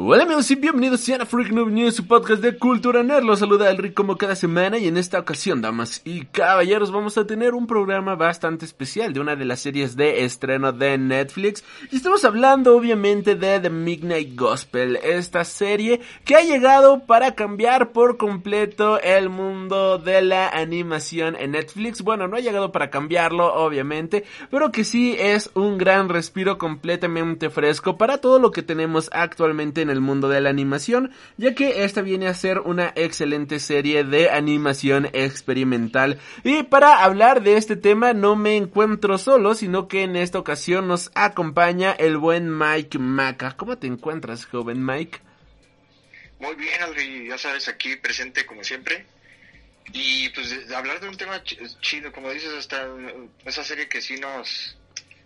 Hola amigos y bienvenidos a Freak Noob News, su podcast de cultura nerd. Los saluda Rick como cada semana y en esta ocasión, damas y caballeros, vamos a tener un programa bastante especial de una de las series de estreno de Netflix. Y estamos hablando obviamente de The Midnight Gospel, esta serie que ha llegado para cambiar por completo el mundo de la animación en Netflix. Bueno, no ha llegado para cambiarlo, obviamente, pero que sí es un gran respiro completamente fresco para todo lo que tenemos actualmente en el mundo de la animación, ya que esta viene a ser una excelente serie de animación experimental. Y para hablar de este tema no me encuentro solo, sino que en esta ocasión nos acompaña el buen Mike Maca. ¿Cómo te encuentras, joven Mike? Muy bien, Alri, ya sabes, aquí presente como siempre. Y pues hablar de un tema chido, como dices, hasta esa serie que sí nos,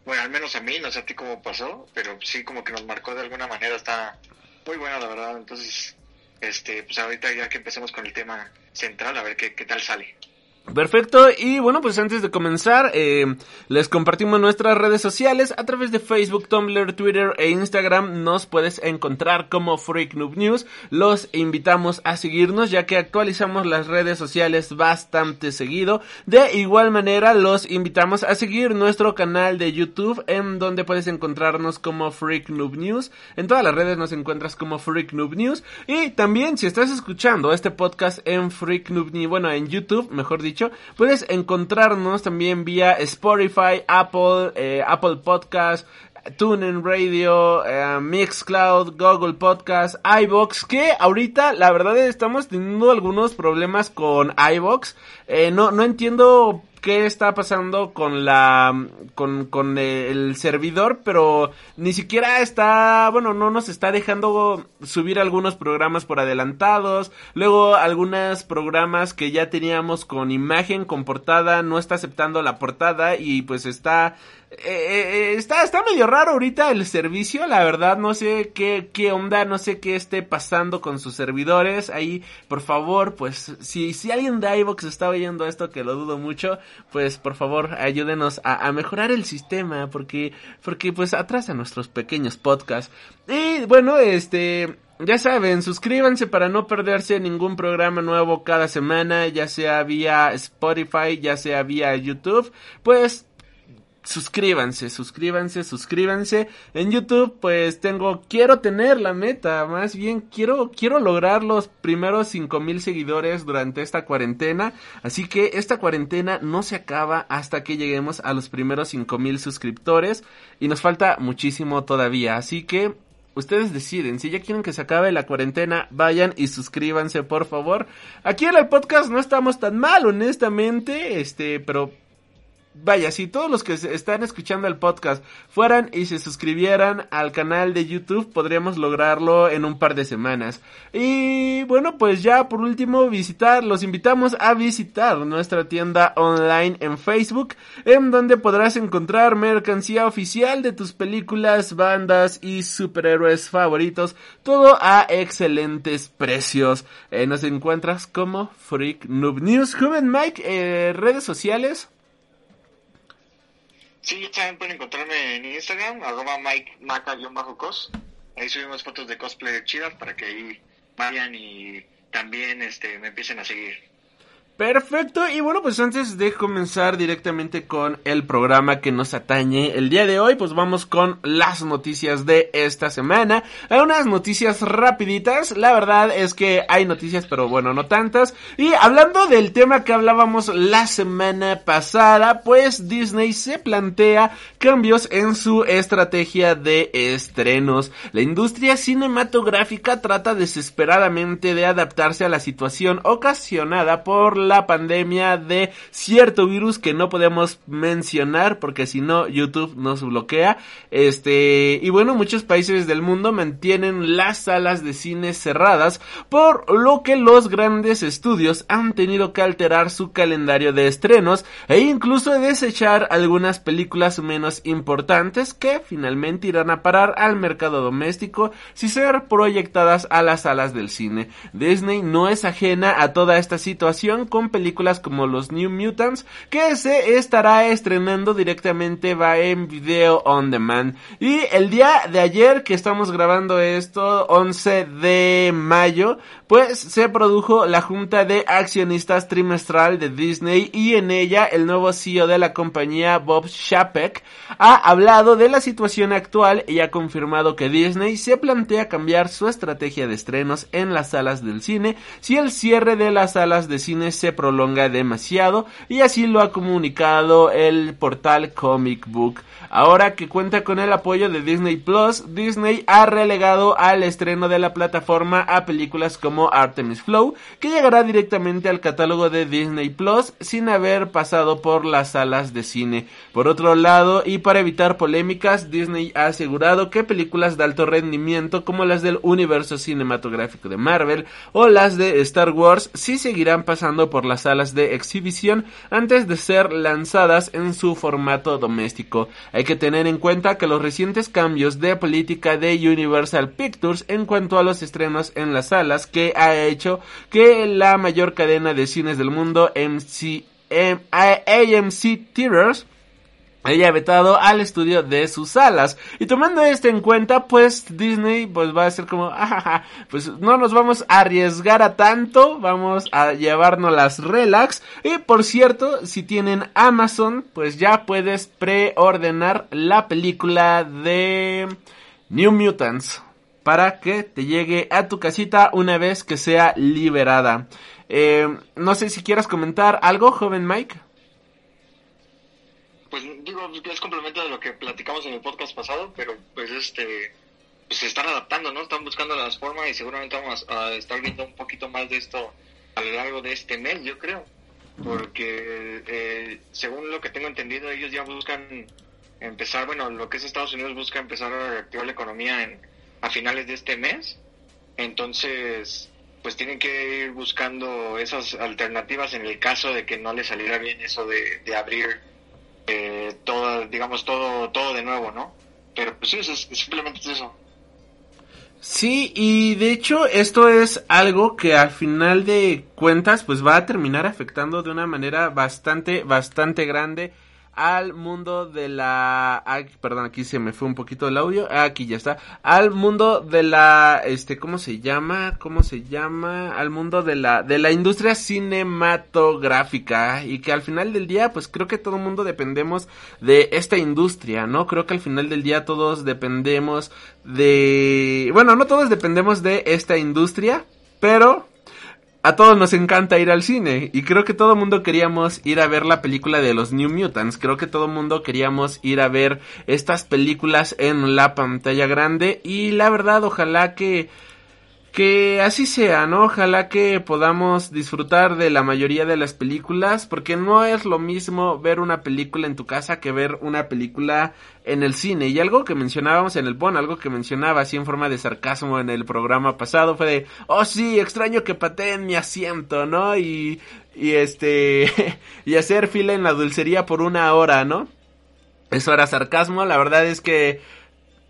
bueno, al menos a mí, no sé a ti cómo pasó, pero sí como que nos marcó de alguna manera, está, muy buena, la verdad. Entonces, este, pues ahorita ya que empecemos con el tema central, a ver qué, qué tal sale. Perfecto, y bueno, pues antes de comenzar, eh, les compartimos nuestras redes sociales a través de Facebook, Tumblr, Twitter e Instagram. Nos puedes encontrar como Freak News. Los invitamos a seguirnos ya que actualizamos las redes sociales bastante seguido. De igual manera, los invitamos a seguir nuestro canal de YouTube en donde puedes encontrarnos como Freak Noob News. En todas las redes nos encuentras como Freak Noob News. Y también si estás escuchando este podcast en Freak News, bueno, en YouTube, mejor dicho, puedes encontrarnos también vía Spotify, Apple, eh, Apple Podcast, TuneIn Radio, eh, Mixcloud, Google Podcast, iBox, que ahorita la verdad estamos teniendo algunos problemas con iBox. Eh, no, no entiendo qué está pasando con la con, con el servidor, pero ni siquiera está, bueno, no nos está dejando subir algunos programas por adelantados, luego algunos programas que ya teníamos con imagen, con portada, no está aceptando la portada y pues está eh, eh, está, está medio raro ahorita el servicio, la verdad, no sé qué, qué onda, no sé qué esté pasando con sus servidores. Ahí, por favor, pues, si, si alguien de iVox está oyendo esto, que lo dudo mucho, pues por favor, ayúdenos a, a mejorar el sistema, porque, porque pues atrasa nuestros pequeños podcasts. Y bueno, este, ya saben, suscríbanse para no perderse ningún programa nuevo cada semana, ya sea vía Spotify, ya sea vía YouTube. Pues suscríbanse, suscríbanse, suscríbanse. En YouTube, pues tengo, quiero tener la meta, más bien quiero, quiero lograr los primeros 5000 seguidores durante esta cuarentena. Así que esta cuarentena no se acaba hasta que lleguemos a los primeros 5000 suscriptores. Y nos falta muchísimo todavía. Así que Ustedes deciden, si ya quieren que se acabe la cuarentena, vayan y suscríbanse, por favor. Aquí en el podcast no estamos tan mal, honestamente, este, pero Vaya, si todos los que están escuchando el podcast fueran y se suscribieran al canal de YouTube, podríamos lograrlo en un par de semanas. Y bueno, pues ya por último, visitar, los invitamos a visitar nuestra tienda online en Facebook, en donde podrás encontrar mercancía oficial de tus películas, bandas y superhéroes favoritos, todo a excelentes precios. Eh, nos encuentras como Freak Noob News. Joven Mike, eh, redes sociales. Sí, también pueden encontrarme en Instagram, arroba Mike Maca-cos. Ahí subimos fotos de cosplay chidas para que ahí vayan y también este, me empiecen a seguir. Perfecto, y bueno, pues antes de comenzar directamente con el programa que nos atañe el día de hoy, pues vamos con las noticias de esta semana. Hay unas noticias rapiditas, la verdad es que hay noticias, pero bueno, no tantas. Y hablando del tema que hablábamos la semana pasada, pues Disney se plantea cambios en su estrategia de estrenos. La industria cinematográfica trata desesperadamente de adaptarse a la situación ocasionada por la pandemia de cierto virus que no podemos mencionar porque si no YouTube nos bloquea. Este, y bueno, muchos países del mundo mantienen las salas de cine cerradas por lo que los grandes estudios han tenido que alterar su calendario de estrenos e incluso desechar algunas películas menos importantes que finalmente irán a parar al mercado doméstico si ser proyectadas a las salas del cine. Disney no es ajena a toda esta situación con películas como los New Mutants que se estará estrenando directamente va en video on demand. Y el día de ayer que estamos grabando esto, 11 de mayo, pues se produjo la junta de accionistas trimestral de Disney y en ella el nuevo CEO de la compañía Bob Chapek ha hablado de la situación actual y ha confirmado que Disney se plantea cambiar su estrategia de estrenos en las salas del cine si el cierre de las salas de cine se prolonga demasiado y así lo ha comunicado el portal Comic Book. Ahora que cuenta con el apoyo de Disney Plus, Disney ha relegado al estreno de la plataforma a películas como Artemis Flow, que llegará directamente al catálogo de Disney Plus sin haber pasado por las salas de cine. Por otro lado, y para evitar polémicas, Disney ha asegurado que películas de alto rendimiento como las del universo cinematográfico de Marvel o las de Star Wars sí seguirán pasando por las salas de exhibición antes de ser lanzadas en su formato doméstico. Hay que tener en cuenta que los recientes cambios de política de Universal Pictures en cuanto a los estrenos en las salas que ha hecho que la mayor cadena de cines del mundo, MC, AMC Theaters, haya vetado al estudio de sus salas. Y tomando esto en cuenta, pues Disney pues va a ser como, ajaja, pues no nos vamos a arriesgar a tanto, vamos a llevarnos las relax. Y por cierto, si tienen Amazon, pues ya puedes preordenar la película de New Mutants para que te llegue a tu casita una vez que sea liberada. Eh, no sé si quieras comentar algo, joven Mike pues digo, es complemento de lo que platicamos en el podcast pasado, pero pues este, pues se están adaptando, ¿no? Están buscando las formas y seguramente vamos a estar viendo un poquito más de esto a lo largo de este mes, yo creo, porque eh, según lo que tengo entendido, ellos ya buscan empezar, bueno, lo que es Estados Unidos busca empezar a reactivar la economía en, a finales de este mes, entonces pues tienen que ir buscando esas alternativas en el caso de que no les saliera bien eso de, de abrir eh, todo, digamos, todo, todo de nuevo, ¿no? Pero pues sí, es, simplemente es eso. Sí, y de hecho esto es algo que al final de cuentas pues va a terminar afectando de una manera bastante, bastante grande al mundo de la perdón aquí se me fue un poquito el audio aquí ya está al mundo de la este cómo se llama cómo se llama al mundo de la de la industria cinematográfica y que al final del día pues creo que todo el mundo dependemos de esta industria no creo que al final del día todos dependemos de bueno no todos dependemos de esta industria pero a todos nos encanta ir al cine y creo que todo mundo queríamos ir a ver la película de los New Mutants, creo que todo mundo queríamos ir a ver estas películas en la pantalla grande y la verdad ojalá que que así sea, ¿no? Ojalá que podamos disfrutar de la mayoría de las películas, porque no es lo mismo ver una película en tu casa que ver una película en el cine. Y algo que mencionábamos en el PON, algo que mencionaba así en forma de sarcasmo en el programa pasado fue de, oh sí, extraño que pateen mi asiento, ¿no? Y, y este, y hacer fila en la dulcería por una hora, ¿no? Eso era sarcasmo, la verdad es que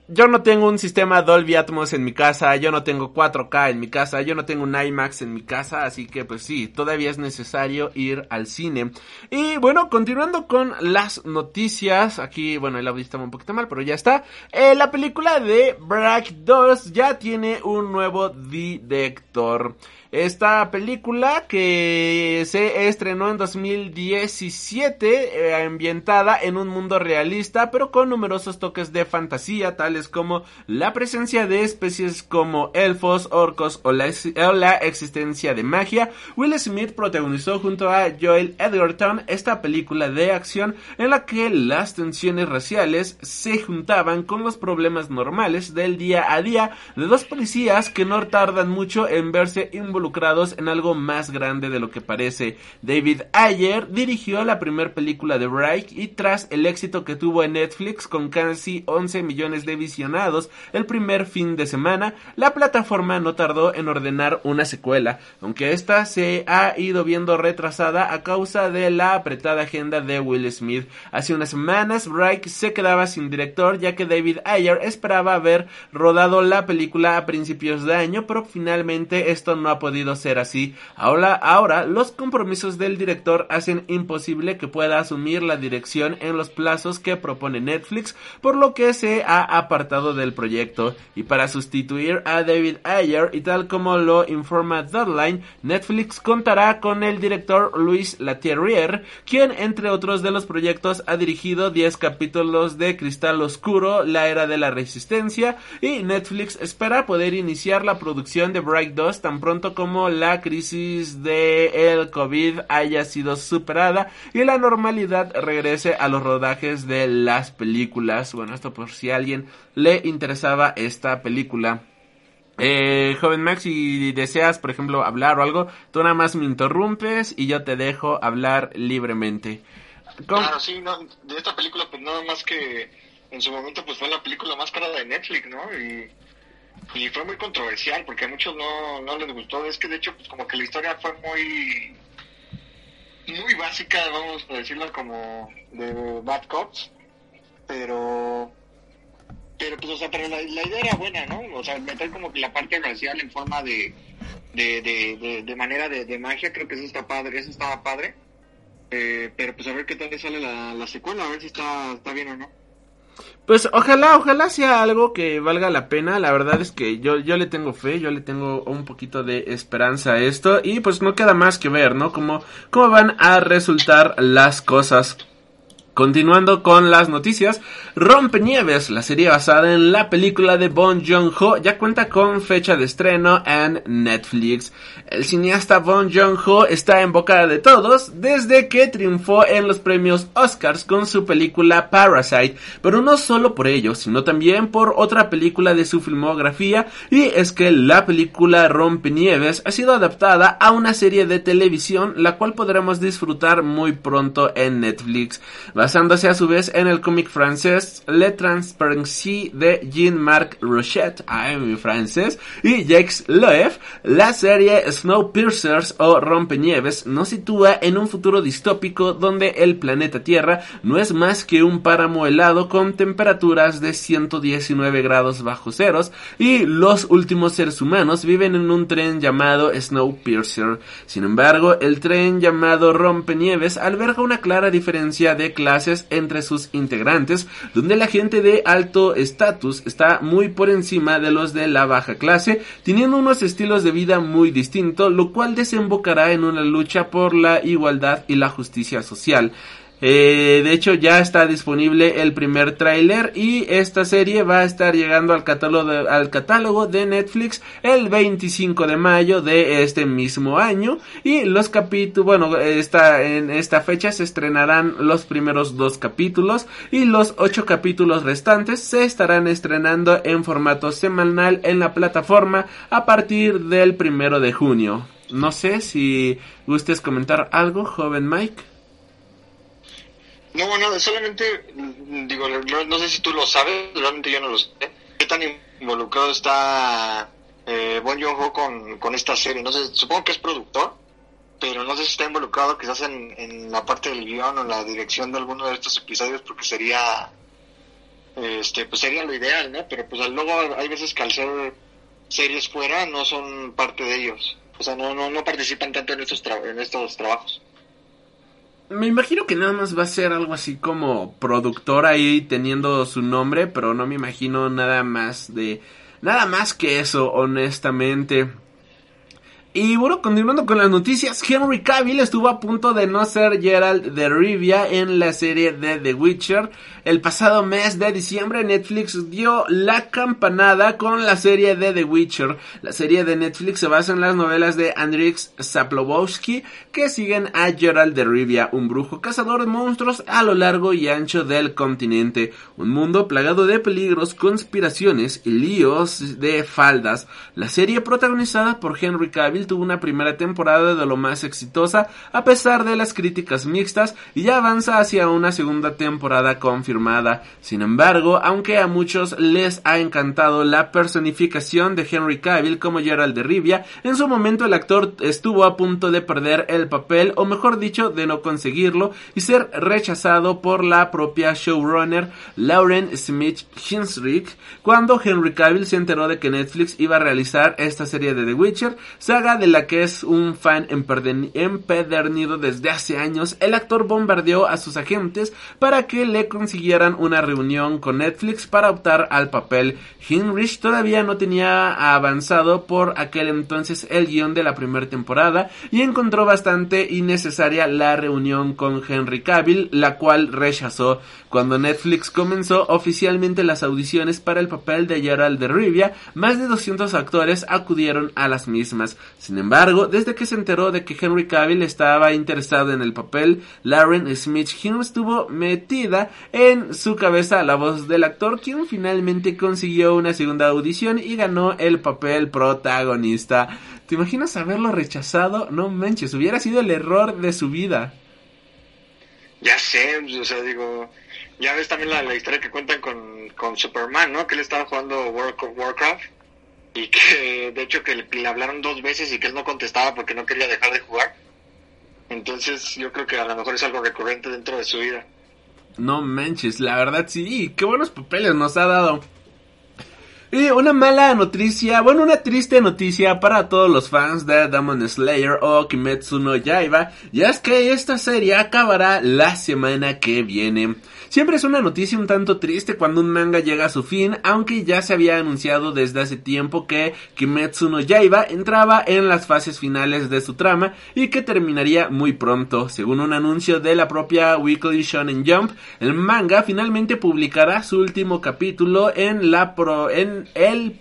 yo no tengo un sistema Dolby Atmos en mi casa, yo no tengo 4K en mi casa, yo no tengo un IMAX en mi casa, así que pues sí, todavía es necesario ir al cine. Y bueno, continuando con las noticias, aquí, bueno, el audio estaba un poquito mal, pero ya está. Eh, la película de Black 2 ya tiene un nuevo director. Esta película que se estrenó en 2017, eh, ambientada en un mundo realista, pero con numerosos toques de fantasía, tal tales como la presencia de especies como elfos, orcos o la, o la existencia de magia, Will Smith protagonizó junto a Joel Edgerton esta película de acción en la que las tensiones raciales se juntaban con los problemas normales del día a día de dos policías que no tardan mucho en verse involucrados en algo más grande de lo que parece. David Ayer dirigió la primera película de Bright y tras el éxito que tuvo en Netflix con casi 11 millones de visionados el primer fin de semana, la plataforma no tardó en ordenar una secuela, aunque esta se ha ido viendo retrasada a causa de la apretada agenda de Will Smith. Hace unas semanas, Bright se quedaba sin director ya que David Ayer esperaba haber rodado la película a principios de año, pero finalmente esto no ha podido ser así. Ahora, ahora los compromisos del director hacen imposible que pueda asumir la dirección en los plazos que propone Netflix, por lo que se ha apartado del proyecto. Y para sustituir a David Ayer, y tal como lo informa Deadline, Netflix contará con el director Luis Latierrier, quien entre otros de los proyectos ha dirigido 10 capítulos de Cristal Oscuro, La Era de la Resistencia, y Netflix espera poder iniciar la producción de Bright 2 tan pronto como la crisis de el COVID haya sido superada y la normalidad regrese a los rodajes de las películas. Bueno, esto por si a alguien le interesaba esta película. Eh, joven Max, si deseas, por ejemplo, hablar o algo, tú nada más me interrumpes y yo te dejo hablar libremente. Claro, sí, no, de esta película, pues nada más que en su momento pues fue la película más cara de Netflix, ¿no? Y fue muy controversial porque a muchos no, no les gustó. Es que de hecho, pues como que la historia fue muy muy básica, vamos a decirlo como de Bad Cops, pero pero pues o sea, pero la, idea era buena, ¿no? O sea, meter como que la parte racial en forma de de, de, de, manera de, de, magia, creo que eso está padre, eso estaba padre. Eh, pero pues a ver qué tal sale la, la secuela, a ver si está, está bien o no. Pues ojalá, ojalá sea algo que valga la pena. La verdad es que yo, yo le tengo fe, yo le tengo un poquito de esperanza a esto. Y pues no queda más que ver, ¿no? Cómo, cómo van a resultar las cosas. Continuando con las noticias, Rompenieves, la serie basada en la película de Bon Joon-ho, ya cuenta con fecha de estreno en Netflix. El cineasta Bon Joon-ho está en boca de todos desde que triunfó en los premios Oscars con su película Parasite, pero no solo por ello, sino también por otra película de su filmografía, y es que la película Rompenieves ha sido adaptada a una serie de televisión, la cual podremos disfrutar muy pronto en Netflix basándose a su vez en el cómic francés Le Transparency de Jean-Marc Rochette, ay, francés, y Jacques Loeff, la serie Snowpiercers o Rompenieves nos sitúa en un futuro distópico donde el planeta Tierra no es más que un páramo helado con temperaturas de 119 grados bajo ceros y los últimos seres humanos viven en un tren llamado Snowpiercer. Sin embargo, el tren llamado Rompenieves alberga una clara diferencia de clase entre sus integrantes, donde la gente de alto estatus está muy por encima de los de la baja clase, teniendo unos estilos de vida muy distintos, lo cual desembocará en una lucha por la igualdad y la justicia social. Eh, de hecho, ya está disponible el primer tráiler y esta serie va a estar llegando al catálogo, de, al catálogo de Netflix el 25 de mayo de este mismo año y los capítulos, bueno, en esta fecha se estrenarán los primeros dos capítulos y los ocho capítulos restantes se estarán estrenando en formato semanal en la plataforma a partir del primero de junio. No sé si gustes comentar algo, joven Mike. No, bueno, solamente, digo, no, sé si tú lo sabes, realmente yo no lo sé. ¿Qué tan involucrado está eh, Bon Joon-ho con, con esta serie? No sé, supongo que es productor, pero no sé si está involucrado quizás en, en la parte del guion o la dirección de alguno de estos episodios, porque sería, este, pues sería lo ideal, ¿no? Pero pues luego hay veces que al ser series fuera no son parte de ellos. O sea, no, no, no participan tanto en estos, en estos trabajos me imagino que nada más va a ser algo así como productor ahí teniendo su nombre, pero no me imagino nada más de nada más que eso, honestamente. Y bueno, continuando con las noticias, Henry Cavill estuvo a punto de no ser Gerald de Rivia en la serie de The Witcher. El pasado mes de diciembre Netflix dio la campanada con la serie de The Witcher. La serie de Netflix se basa en las novelas de Andrzej Sapkowski que siguen a Gerald de Rivia, un brujo cazador de monstruos a lo largo y ancho del continente. Un mundo plagado de peligros, conspiraciones y líos de faldas. La serie protagonizada por Henry Cavill tuvo una primera temporada de lo más exitosa a pesar de las críticas mixtas y ya avanza hacia una segunda temporada confirmada. Sin embargo, aunque a muchos les ha encantado la personificación de Henry Cavill como Gerald de Rivia, en su momento el actor estuvo a punto de perder el papel o mejor dicho de no conseguirlo y ser rechazado por la propia showrunner Lauren Smith Hinsrick cuando Henry Cavill se enteró de que Netflix iba a realizar esta serie de The Witcher, de la que es un fan empedernido desde hace años, el actor bombardeó a sus agentes para que le consiguieran una reunión con Netflix para optar al papel. Heinrich todavía no tenía avanzado por aquel entonces el guion de la primera temporada y encontró bastante innecesaria la reunión con Henry Cavill, la cual rechazó. Cuando Netflix comenzó oficialmente las audiciones para el papel de Gerald de Rivia, más de 200 actores acudieron a las mismas. Sin embargo, desde que se enteró de que Henry Cavill estaba interesado en el papel, Lauren Smith Hume estuvo metida en su cabeza la voz del actor, quien finalmente consiguió una segunda audición y ganó el papel protagonista. ¿Te imaginas haberlo rechazado? No manches, hubiera sido el error de su vida. Ya sé, o sea, digo, ya ves también la, historia que cuentan con, con Superman, ¿no? Que él estaba jugando World of Warcraft y que de hecho que le, hablaron dos veces y que él no contestaba porque no quería dejar de jugar. Entonces yo creo que a lo mejor es algo recurrente dentro de su vida. No manches, la verdad sí, qué buenos papeles nos ha dado. Y una mala noticia, bueno, una triste noticia para todos los fans de Demon Slayer o Kimetsu no Yaiba, y es que esta serie acabará la semana que viene. Siempre es una noticia un tanto triste cuando un manga llega a su fin, aunque ya se había anunciado desde hace tiempo que Kimetsu no Yaiba entraba en las fases finales de su trama y que terminaría muy pronto. Según un anuncio de la propia Weekly Shonen Jump, el manga finalmente publicará su último capítulo en la pro en el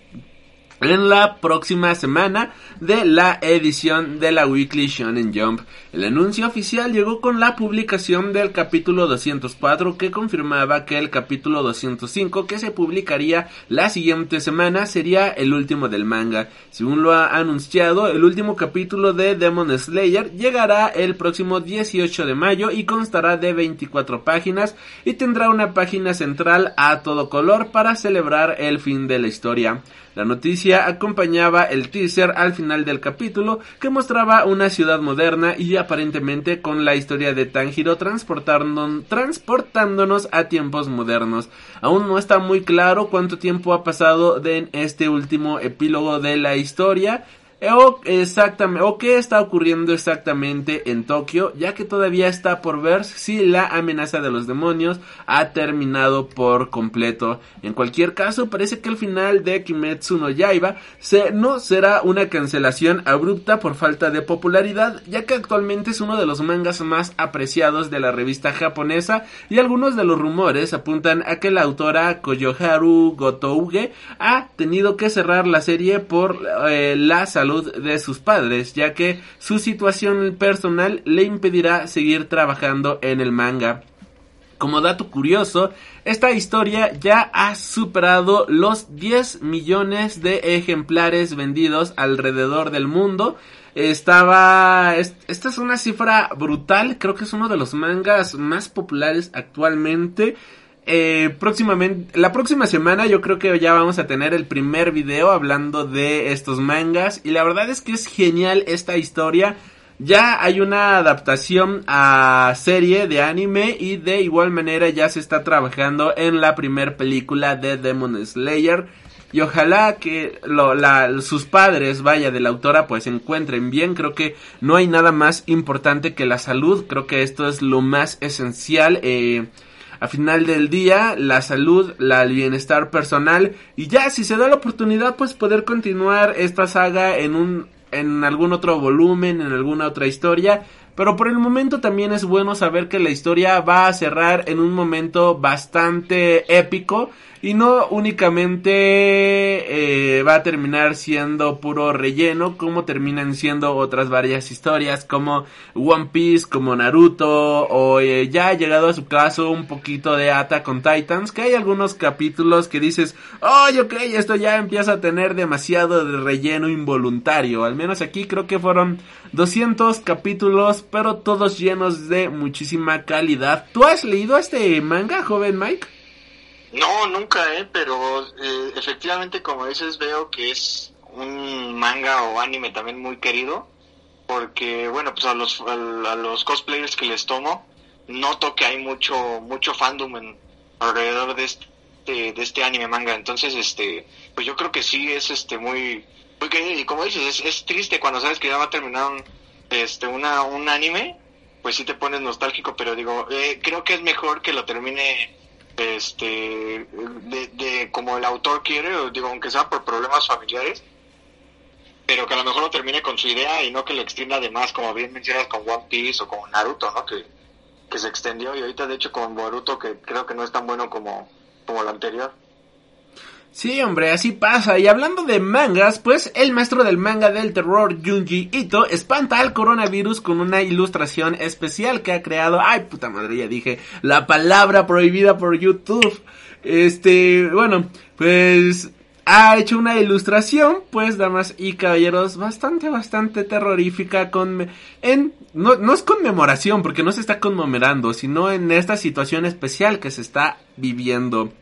en la próxima semana de la edición de la Weekly Shonen Jump. El anuncio oficial llegó con la publicación del capítulo 204 que confirmaba que el capítulo 205 que se publicaría la siguiente semana sería el último del manga. Según lo ha anunciado, el último capítulo de Demon Slayer llegará el próximo 18 de mayo y constará de 24 páginas y tendrá una página central a todo color para celebrar el fin de la historia. La noticia acompañaba el teaser al final del capítulo que mostraba una ciudad moderna y aparentemente con la historia de Tanjiro transportándonos a tiempos modernos. Aún no está muy claro cuánto tiempo ha pasado en este último epílogo de la historia, o, exactamente, o qué está ocurriendo exactamente en Tokio, ya que todavía está por ver si la amenaza de los demonios ha terminado por completo. En cualquier caso, parece que el final de Kimetsu no Yaiba se, no será una cancelación abrupta por falta de popularidad, ya que actualmente es uno de los mangas más apreciados de la revista japonesa y algunos de los rumores apuntan a que la autora Koyoharu Gotouge ha tenido que cerrar la serie por eh, la salud de sus padres, ya que su situación personal le impedirá seguir trabajando en el manga. Como dato curioso, esta historia ya ha superado los 10 millones de ejemplares vendidos alrededor del mundo. Estaba... Esta es una cifra brutal, creo que es uno de los mangas más populares actualmente. Eh, próximamente, la próxima semana yo creo que ya vamos a tener el primer video hablando de estos mangas y la verdad es que es genial esta historia. Ya hay una adaptación a serie de anime y de igual manera ya se está trabajando en la primer película de Demon Slayer. Y ojalá que sus padres, vaya, de la autora, pues se encuentren bien. Creo que no hay nada más importante que la salud. Creo que esto es lo más esencial. Eh, a final del día, la salud, la, el bienestar personal y ya si se da la oportunidad pues poder continuar esta saga en un en algún otro volumen, en alguna otra historia. Pero por el momento también es bueno saber que la historia va a cerrar en un momento bastante épico y no únicamente eh, va a terminar siendo puro relleno como terminan siendo otras varias historias como One Piece, como Naruto o eh, ya ha llegado a su caso un poquito de Ata con Titans que hay algunos capítulos que dices oh ok esto ya empieza a tener demasiado de relleno involuntario al menos aquí creo que fueron 200 capítulos pero todos llenos de muchísima calidad ¿tú has leído este manga joven Mike? No, nunca, ¿eh? Pero eh, efectivamente, como dices, veo que es un manga o anime también muy querido. Porque, bueno, pues a los, a, los cosplayers que les tomo, noto que hay mucho mucho fandom en, alrededor de este, de este anime manga. Entonces, este, pues yo creo que sí es este muy, Y como dices, es, triste cuando sabes que ya va a terminar este, una, un anime, pues sí te pones nostálgico, pero digo, eh, creo que es mejor que lo termine este de, como el autor quiere, digo, aunque sea por problemas familiares, pero que a lo mejor lo termine con su idea y no que lo extienda de más, como bien mencionas con One Piece o con Naruto, ¿no? Que, que se extendió y ahorita de hecho con Boruto que creo que no es tan bueno como, como el anterior. Sí, hombre, así pasa. Y hablando de mangas, pues el maestro del manga del terror, Junji Ito, espanta al coronavirus con una ilustración especial que ha creado. Ay, puta madre, ya dije la palabra prohibida por YouTube. Este, bueno, pues ha hecho una ilustración, pues, damas y caballeros, bastante, bastante terrorífica con, en, no, no es conmemoración, porque no se está conmemorando, sino en esta situación especial que se está viviendo.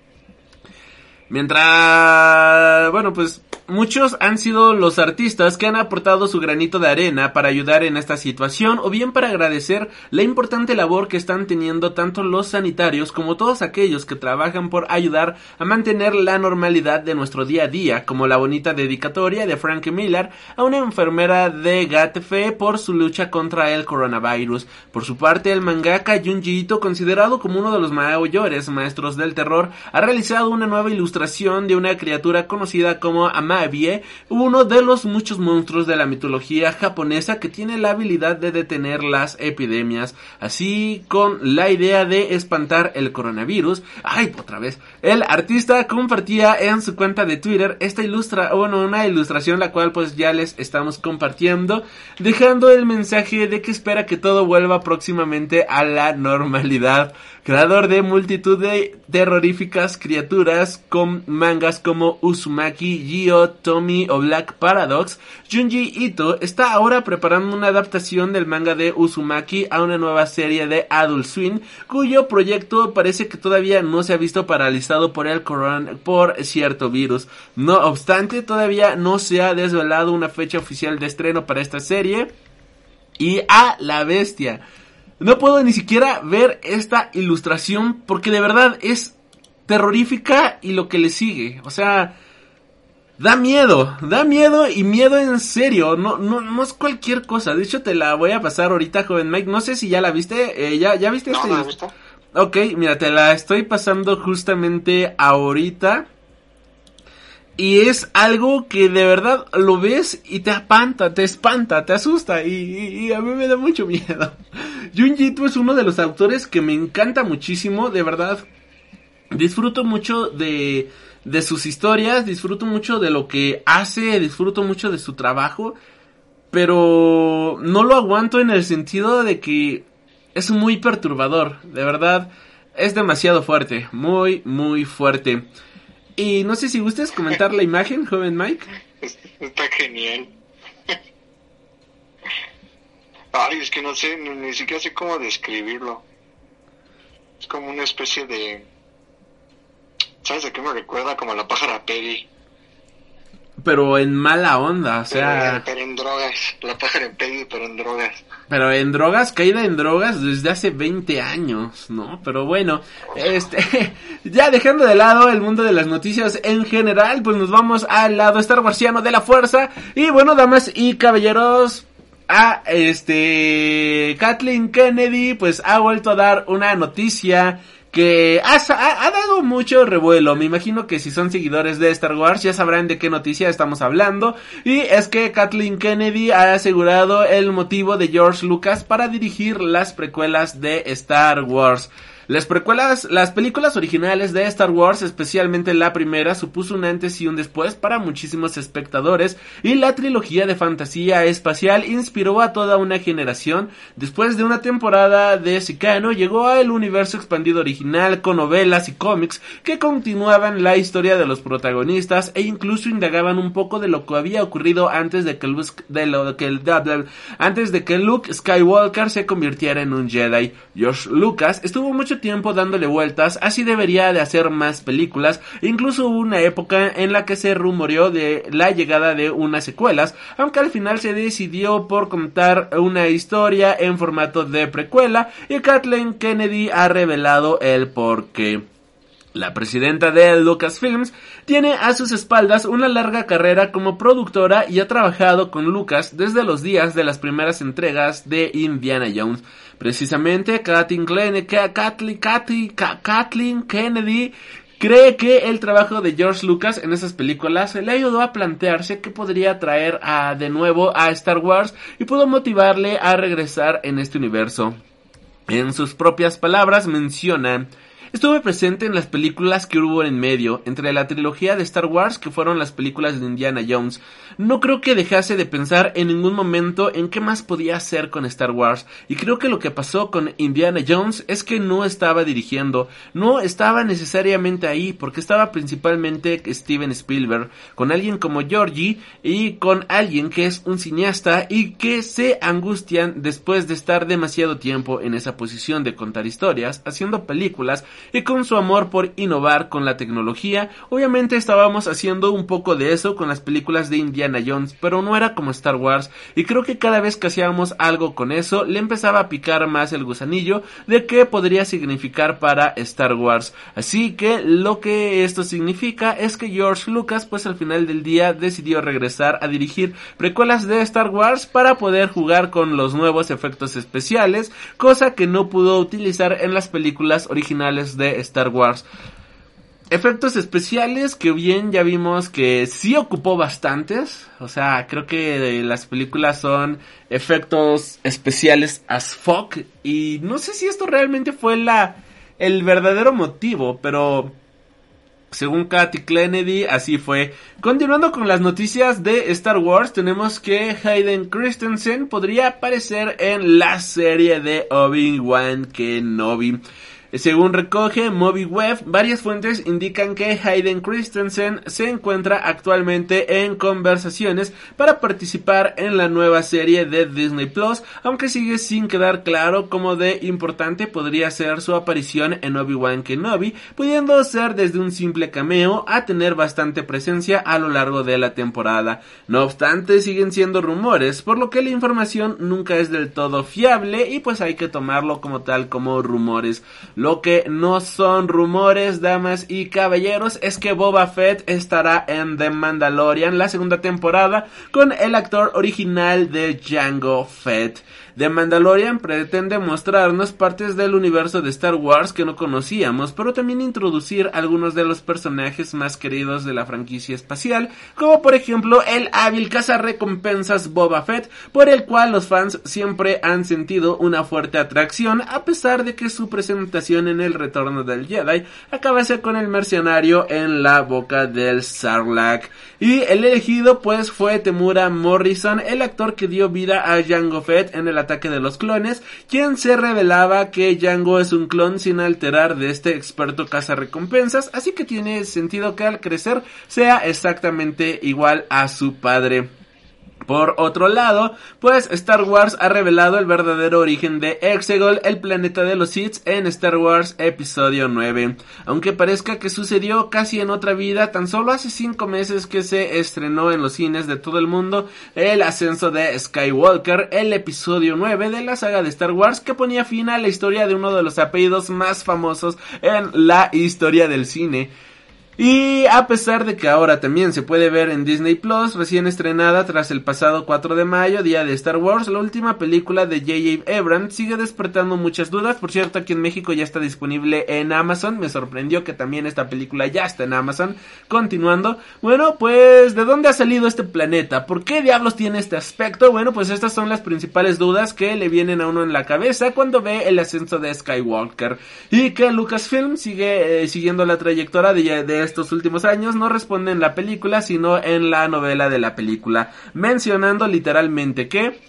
Mientras, bueno, pues muchos han sido los artistas que han aportado su granito de arena para ayudar en esta situación o bien para agradecer la importante labor que están teniendo tanto los sanitarios como todos aquellos que trabajan por ayudar a mantener la normalidad de nuestro día a día, como la bonita dedicatoria de Frank Miller a una enfermera de Gatfe por su lucha contra el coronavirus. Por su parte, el mangaka Junji Ito, considerado como uno de los mayores maestros del terror, ha realizado una nueva ilustración de una criatura conocida como Uno de los muchos monstruos de la mitología japonesa que tiene la habilidad de detener las epidemias, así con la idea de espantar el coronavirus. Ay, otra vez. El artista compartía en su cuenta de Twitter esta ilustra, bueno, una ilustración la cual pues ya les estamos compartiendo, dejando el mensaje de que espera que todo vuelva próximamente a la normalidad creador de multitud de terroríficas criaturas con mangas como Uzumaki, Gio, Tommy o Black Paradox, Junji Ito está ahora preparando una adaptación del manga de Uzumaki a una nueva serie de Adult Swim, cuyo proyecto parece que todavía no se ha visto paralizado por el corona, por cierto virus. No obstante, todavía no se ha desvelado una fecha oficial de estreno para esta serie. Y a la bestia. No puedo ni siquiera ver esta ilustración porque de verdad es terrorífica y lo que le sigue. O sea, da miedo, da miedo y miedo en serio. No, no, no es cualquier cosa. De hecho, te la voy a pasar ahorita, joven Mike. No sé si ya la viste. Eh, ¿ya, ¿Ya viste no, esta no ilustración? Ok, mira, te la estoy pasando justamente ahorita. Y es algo que de verdad lo ves y te espanta, te espanta, te asusta y, y, a mí me da mucho miedo. Junji es uno de los autores que me encanta muchísimo, de verdad. Disfruto mucho de, de sus historias, disfruto mucho de lo que hace, disfruto mucho de su trabajo, pero no lo aguanto en el sentido de que es muy perturbador, de verdad. Es demasiado fuerte, muy, muy fuerte. Y no sé si gustes comentar la imagen, joven Mike. Está genial. Ay, es que no sé, ni, siquiera sé cómo describirlo. Es como una especie de... ¿Sabes a qué me recuerda? Como la pájara Peggy. Pero en mala onda, o sea... Pero, pero en drogas. La pájara Peggy, pero en drogas. Pero en drogas, caída en drogas desde hace 20 años, ¿no? Pero bueno, este, ya dejando de lado el mundo de las noticias en general, pues nos vamos al lado Star Warsiano de la fuerza. Y bueno, damas y caballeros, a este, Kathleen Kennedy, pues ha vuelto a dar una noticia que ha, ha, dado mucho revuelo. Me imagino que si son seguidores de Star Wars ya sabrán de qué noticia estamos hablando. Y es que Kathleen Kennedy ha asegurado el motivo de George Lucas para dirigir las precuelas de Star Wars. Las precuelas, las películas originales de Star Wars, especialmente la primera, supuso un antes y un después para muchísimos espectadores y la trilogía de fantasía espacial inspiró a toda una generación. Después de una temporada de Sicano, llegó al universo expandido original con novelas y cómics que continuaban la historia de los protagonistas e incluso indagaban un poco de lo que había ocurrido antes de que, Luke, de lo que el, antes de que Luke Skywalker se convirtiera en un Jedi. George Lucas estuvo mucho tiempo dándole vueltas, así debería de hacer más películas, incluso hubo una época en la que se rumoreó de la llegada de unas secuelas, aunque al final se decidió por contar una historia en formato de precuela y Kathleen Kennedy ha revelado el porqué. La presidenta de Lucasfilms tiene a sus espaldas una larga carrera como productora y ha trabajado con Lucas desde los días de las primeras entregas de Indiana Jones. Precisamente, Kathleen, Kathleen, Kennedy cree que el trabajo de George Lucas en esas películas le ayudó a plantearse que podría traer de nuevo a Star Wars y pudo motivarle a regresar en este universo. En sus propias palabras menciona Estuve presente en las películas que hubo en medio, entre la trilogía de Star Wars que fueron las películas de Indiana Jones. No creo que dejase de pensar en ningún momento en qué más podía hacer con Star Wars, y creo que lo que pasó con Indiana Jones es que no estaba dirigiendo, no estaba necesariamente ahí, porque estaba principalmente Steven Spielberg, con alguien como Georgie y con alguien que es un cineasta y que se angustian después de estar demasiado tiempo en esa posición de contar historias, haciendo películas y con su amor por innovar con la tecnología. Obviamente estábamos haciendo un poco de eso con las películas de Indiana Jones, pero no era como Star Wars y creo que cada vez que hacíamos algo con eso le empezaba a picar más el gusanillo de qué podría significar para Star Wars. Así que lo que esto significa es que George Lucas pues al final del día decidió regresar a dirigir precuelas de Star Wars para poder jugar con los nuevos efectos especiales, cosa que no pudo utilizar en las películas originales de Star Wars. Efectos especiales que bien ya vimos que sí ocupó bastantes. O sea, creo que las películas son efectos especiales as fuck. Y no sé si esto realmente fue la, el verdadero motivo, pero según Katy Kennedy, así fue. Continuando con las noticias de Star Wars, tenemos que Hayden Christensen podría aparecer en la serie de Obi-Wan Kenobi. Según recoge MobiWeb, varias fuentes indican que Hayden Christensen se encuentra actualmente en conversaciones para participar en la nueva serie de Disney Plus, aunque sigue sin quedar claro cómo de importante podría ser su aparición en Obi-Wan Kenobi, pudiendo ser desde un simple cameo a tener bastante presencia a lo largo de la temporada. No obstante, siguen siendo rumores, por lo que la información nunca es del todo fiable y pues hay que tomarlo como tal como rumores. Lo que no son rumores, damas y caballeros, es que Boba Fett estará en The Mandalorian la segunda temporada con el actor original de Django Fett. The Mandalorian pretende mostrarnos partes del universo de Star Wars que no conocíamos, pero también introducir algunos de los personajes más queridos de la franquicia espacial, como por ejemplo el hábil cazarrecompensas Boba Fett, por el cual los fans siempre han sentido una fuerte atracción, a pesar de que su presentación en el retorno del Jedi acabase con el mercenario en la boca del Sarlacc. Y el elegido pues fue Temura Morrison, el actor que dio vida a Jango Fett en el ataque de los clones, quien se revelaba que Django es un clon sin alterar de este experto recompensas, así que tiene sentido que al crecer sea exactamente igual a su padre. Por otro lado, pues Star Wars ha revelado el verdadero origen de Exegol, el planeta de los Sith, en Star Wars Episodio 9. Aunque parezca que sucedió casi en otra vida, tan solo hace 5 meses que se estrenó en los cines de todo el mundo el ascenso de Skywalker, el episodio 9 de la saga de Star Wars que ponía fin a la historia de uno de los apellidos más famosos en la historia del cine. Y a pesar de que ahora también se puede ver en Disney Plus, recién estrenada tras el pasado 4 de mayo, día de Star Wars, la última película de J.J. Abrams sigue despertando muchas dudas. Por cierto, aquí en México ya está disponible en Amazon. Me sorprendió que también esta película ya está en Amazon. Continuando, bueno, pues, ¿de dónde ha salido este planeta? ¿Por qué diablos tiene este aspecto? Bueno, pues estas son las principales dudas que le vienen a uno en la cabeza cuando ve el ascenso de Skywalker. Y que Lucasfilm sigue eh, siguiendo la trayectoria de, de estos últimos años no responde en la película, sino en la novela de la película, mencionando literalmente que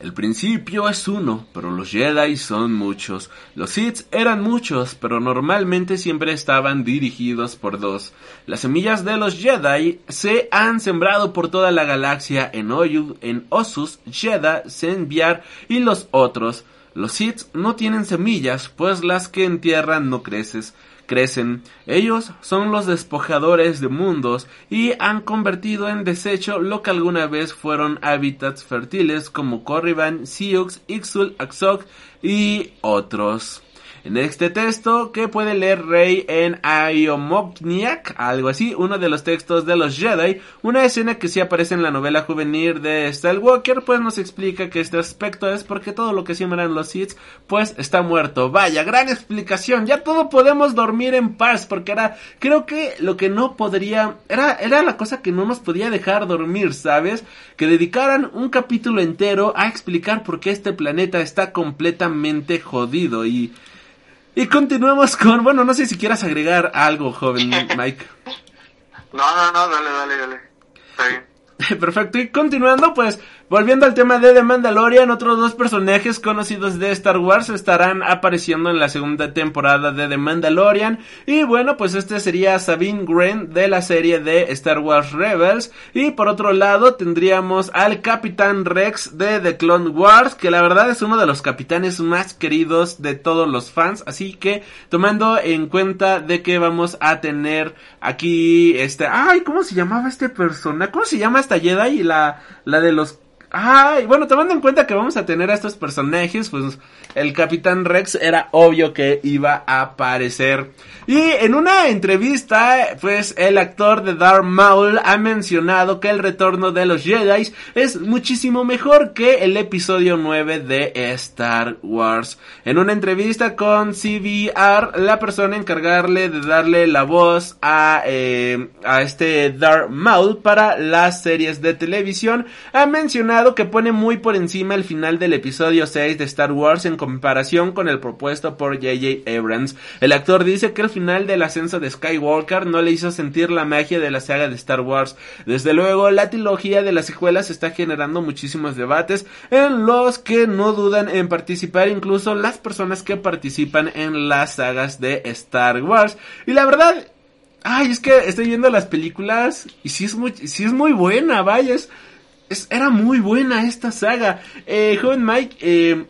el principio es uno, pero los Jedi son muchos. Los Sith eran muchos, pero normalmente siempre estaban dirigidos por dos. Las semillas de los Jedi se han sembrado por toda la galaxia en Oyud, en Osus, Jedha, Zenviar y los otros. Los Sith no tienen semillas, pues las que entierran no creces crecen. Ellos son los despojadores de mundos y han convertido en desecho lo que alguna vez fueron hábitats fértiles como Corriban, Sioux, Ixul, Axok y otros. En este texto, que puede leer Rey en Aiomogniac, algo así, uno de los textos de los Jedi, una escena que sí aparece en la novela juvenil de Skywalker, pues nos explica que este aspecto es porque todo lo que siembran los Sith, pues está muerto. Vaya, gran explicación, ya todo podemos dormir en paz, porque era, creo que lo que no podría, era, era la cosa que no nos podía dejar dormir, ¿sabes? Que dedicaran un capítulo entero a explicar por qué este planeta está completamente jodido y y continuamos con, bueno, no sé si quieras agregar algo, joven Mike. No, no, no, dale, dale, dale. Está bien. Perfecto, y continuando, pues Volviendo al tema de The Mandalorian, otros dos personajes conocidos de Star Wars estarán apareciendo en la segunda temporada de The Mandalorian. Y bueno, pues este sería Sabine Wren de la serie de Star Wars Rebels. Y por otro lado tendríamos al Capitán Rex de The Clone Wars, que la verdad es uno de los capitanes más queridos de todos los fans. Así que tomando en cuenta de que vamos a tener aquí este... Ay, ¿cómo se llamaba este personaje? ¿Cómo se llama esta Jedi? La, la de los Ay, bueno, tomando en cuenta que vamos a tener a estos personajes, pues el Capitán Rex era obvio que iba a aparecer. Y en una entrevista, pues el actor de Darth Maul ha mencionado que el retorno de los Jedi es muchísimo mejor que el episodio 9 de Star Wars. En una entrevista con CBR, la persona encargarle de darle la voz a, eh, a este Darth Maul para las series de televisión ha mencionado que pone muy por encima el final del episodio 6 de Star Wars en comparación con el propuesto por J.J. Abrams. El actor dice que el final del ascenso de Skywalker no le hizo sentir la magia de la saga de Star Wars. Desde luego, la trilogía de las secuelas está generando muchísimos debates en los que no dudan en participar incluso las personas que participan en las sagas de Star Wars. Y la verdad, ay, es que estoy viendo las películas y sí es muy, buena, vaya, era muy buena esta saga. Eh, joven Mike, eh,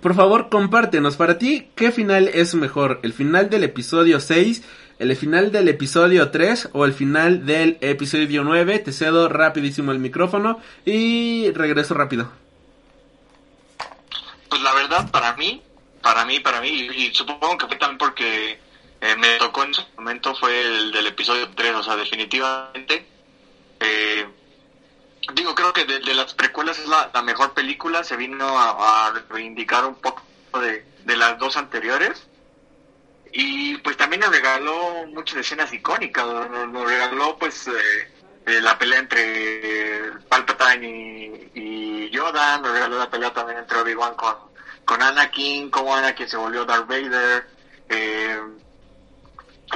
por favor, compártenos. Para ti, ¿qué final es mejor? ¿El final del episodio 6? ¿El final del episodio 3? ¿O el final del episodio 9? Te cedo rapidísimo el micrófono y regreso rápido. Pues la verdad, para mí, para mí, para mí, y, supongo que fue también porque eh, me tocó en su momento, fue el del episodio 3. O sea, definitivamente. Eh, digo, creo que de, las precuelas es la, mejor película, se vino a, reivindicar un poco de, las dos anteriores. Y pues también nos regaló muchas escenas icónicas, nos, regaló pues eh, la pelea entre Palpatine y, Yoda, nos regaló la pelea también entre Obi-Wan con, con Anakin, como Anakin se volvió Darth Vader, eh,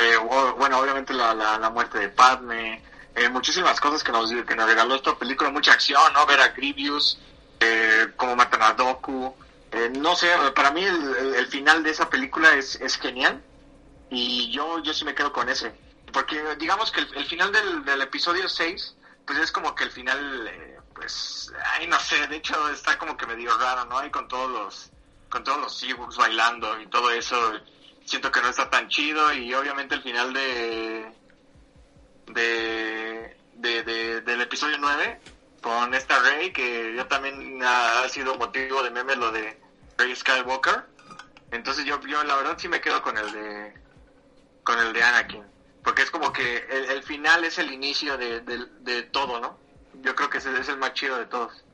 eh, bueno, obviamente la, la, la muerte de Padme, eh, muchísimas cosas que nos, que nos regaló esta película, mucha acción, ¿no? Ver a Grievous, eh, cómo matan a Doku. Eh, no sé, para mí el, final de esa película es, es genial y yo, yo sí me quedo con ese. Porque digamos que el, final del, del, episodio 6, pues es como que el final, eh, pues, ay, no sé, de hecho está como que medio raro, ¿no? Ahí con todos los, con todos los Ewoks bailando y todo eso, siento que no está tan chido y obviamente el final de de, de, del episodio 9 con esta Rey, que ya también ha, sido motivo de meme lo de Rey Skywalker. Entonces yo, yo la verdad sí me quedo con el de con el de Anakin. porque es como que el, el final es el inicio de, de, de todo, ¿no? Yo creo que ese es el más chido de todos.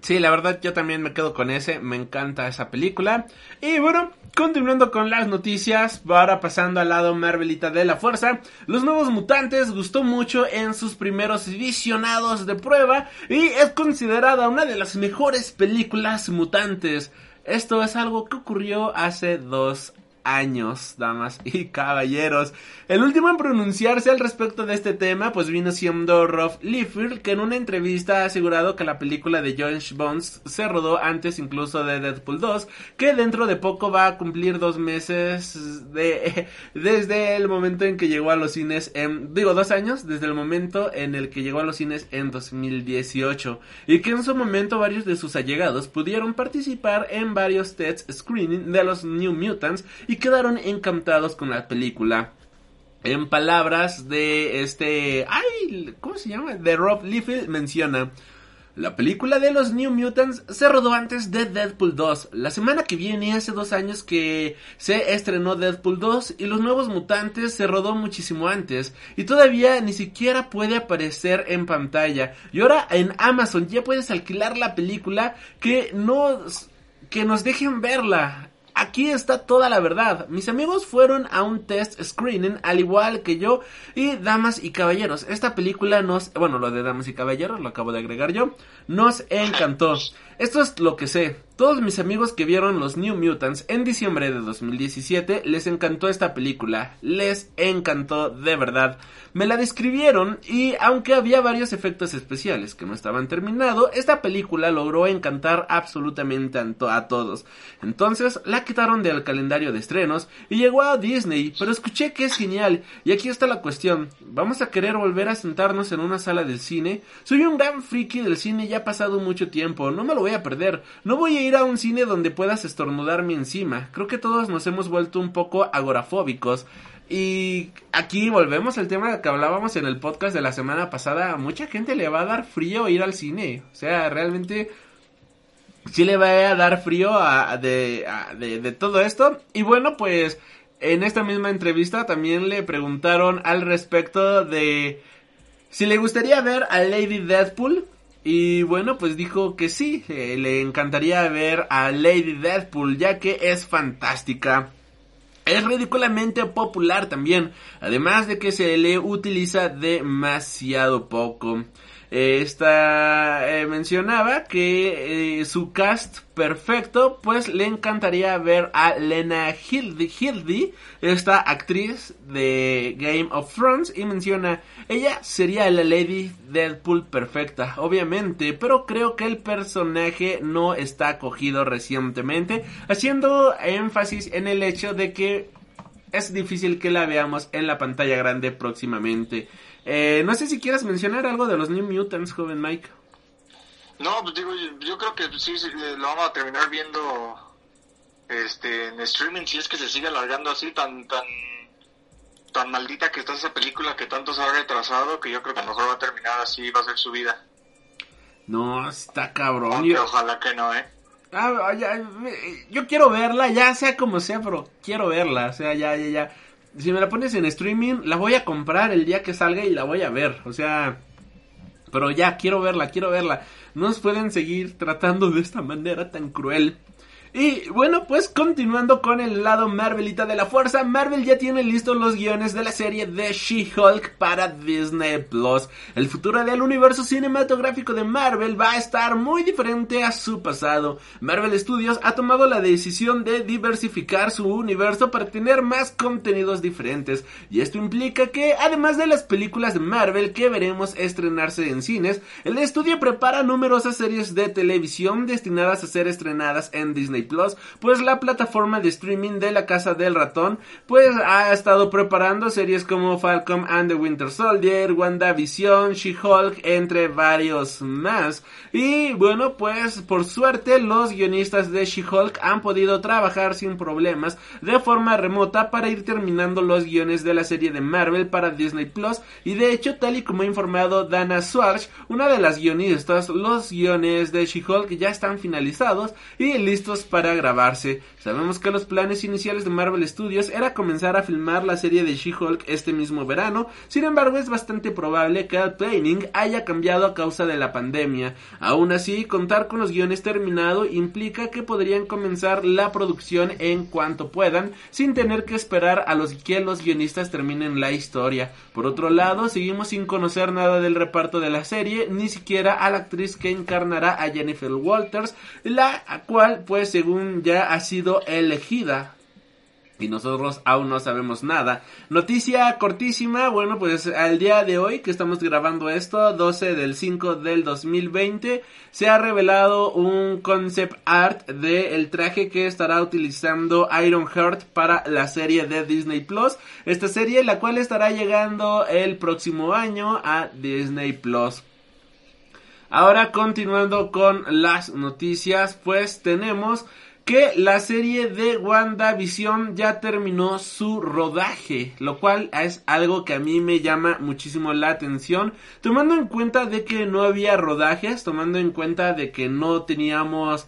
Sí, la verdad yo también me quedo con ese, me encanta esa película. Y bueno, continuando con las noticias, ahora pasando al lado Marvelita de la Fuerza, Los Nuevos Mutantes gustó mucho en sus primeros visionados de prueba y es considerada una de las mejores películas mutantes. Esto es algo que ocurrió hace dos años, damas y caballeros. El último en pronunciarse al respecto de este tema, pues vino siendo Rob Liefeld, que en una entrevista ha asegurado que la película de Josh Bones se rodó antes incluso de Deadpool 2, que dentro de poco va a cumplir dos meses de, desde el momento en que llegó a los cines en, digo, dos años, desde el momento en el que llegó a los cines en 2018, y que en su momento varios de sus allegados pudieron participar en varios test screening de los New Mutants quedaron encantados con la película. En palabras de este... ¡Ay! ¿Cómo se llama? De Rob Liefeld menciona... La película de los New Mutants se rodó antes de Deadpool 2. La semana que viene, hace dos años que se estrenó Deadpool 2 y los nuevos mutantes se rodó muchísimo antes. Y todavía ni siquiera puede aparecer en pantalla. Y ahora en Amazon ya puedes alquilar la película que nos, que nos dejen verla. Aquí está toda la verdad. Mis amigos fueron a un test screening, al igual que yo, y damas y caballeros. Esta película nos, bueno, lo de damas y caballeros, lo acabo de agregar yo, nos encantó. Esto es lo que sé. Todos mis amigos que vieron los New Mutants en diciembre de 2017 les encantó esta película. Les encantó de verdad. Me la describieron y aunque había varios efectos especiales que no estaban terminados, esta película logró encantar absolutamente a, todos. Entonces la quitaron del calendario de estrenos y llegó a Disney, pero escuché que es genial. Y aquí está la cuestión. ¿Vamos a querer volver a sentarnos en una sala del cine? Soy un gran friki del cine ya ha pasado mucho tiempo, no me lo voy a perder. No voy a ir a un cine donde puedas estornudarme encima. Creo que todos nos hemos vuelto un poco agorafóbicos. Y aquí volvemos al tema que hablábamos en el podcast de la semana pasada. A mucha gente le va a dar frío ir al cine. O sea, realmente sí le va a dar frío de, de todo esto. Y bueno, pues en esta misma entrevista también le preguntaron al respecto de si le gustaría ver a Lady Deadpool. Y bueno, pues dijo que sí, eh, le encantaría ver a Lady Deadpool, ya que es fantástica. Es ridículamente popular también, además de que se le utiliza demasiado poco. Esta eh, mencionaba que eh, su cast perfecto, pues le encantaría ver a Lena Hildy, esta actriz de Game of Thrones, y menciona, ella sería la Lady Deadpool perfecta, obviamente, pero creo que el personaje no está cogido recientemente, haciendo énfasis en el hecho de que es difícil que la veamos en la pantalla grande próximamente. Eh, no sé si quieras mencionar algo de los New Mutants, joven Mike. No, pues digo, yo, creo que sí, eh, lo vamos a terminar viendo este en streaming si es que se sigue alargando así tan tan tan maldita que está esa película que tanto se ha retrasado que yo creo que a lo mejor va a terminar así va a ser su vida. No, está cabrón. Ojalá que no, eh. Ah, yo quiero verla, ya sea como sea, pero quiero verla, o sea, ya, ya, ya si me la pones en streaming, la voy a comprar el día que salga y la voy a ver. O sea, pero ya, quiero verla, quiero verla. No nos pueden seguir tratando de esta manera tan cruel. Y bueno, pues continuando con el lado Marvelita de la fuerza, Marvel ya tiene listos los guiones de la serie de She-Hulk para Disney Plus. El futuro del universo cinematográfico de Marvel va a estar muy diferente a su pasado. Marvel Studios ha tomado la decisión de diversificar su universo para tener más contenidos diferentes. Y esto implica que, además de las películas de Marvel que veremos estrenarse en cines, el estudio prepara numerosas series de televisión destinadas a ser estrenadas en Disney Plus, pues la plataforma de streaming de la Casa del Ratón, pues ha estado preparando series como Falcon and the Winter Soldier, WandaVision, She-Hulk, entre varios más. Y bueno, pues por suerte los guionistas de She-Hulk han podido trabajar sin problemas de forma remota para ir terminando los guiones de la serie de Marvel para Disney Plus y de hecho tal y como ha informado Dana Swartz, una de las guionistas, los guiones de She-Hulk ya están finalizados y listos para grabarse. Sabemos que los planes iniciales de Marvel Studios era comenzar a filmar la serie de She-Hulk este mismo verano, sin embargo es bastante probable que el planning haya cambiado a causa de la pandemia. Aún así, contar con los guiones terminados implica que podrían comenzar la producción en cuanto puedan, sin tener que esperar a los que los guionistas terminen la historia. Por otro lado, seguimos sin conocer nada del reparto de la serie, ni siquiera a la actriz que encarnará a Jennifer Walters, la cual pues según ya ha sido elegida y nosotros aún no sabemos nada. Noticia cortísima, bueno, pues al día de hoy que estamos grabando esto, 12 del 5 del 2020, se ha revelado un concept art del el traje que estará utilizando Iron Heart para la serie de Disney Plus. Esta serie la cual estará llegando el próximo año a Disney Plus. Ahora continuando con las noticias, pues tenemos que la serie de WandaVision ya terminó su rodaje, lo cual es algo que a mí me llama muchísimo la atención, tomando en cuenta de que no había rodajes, tomando en cuenta de que no teníamos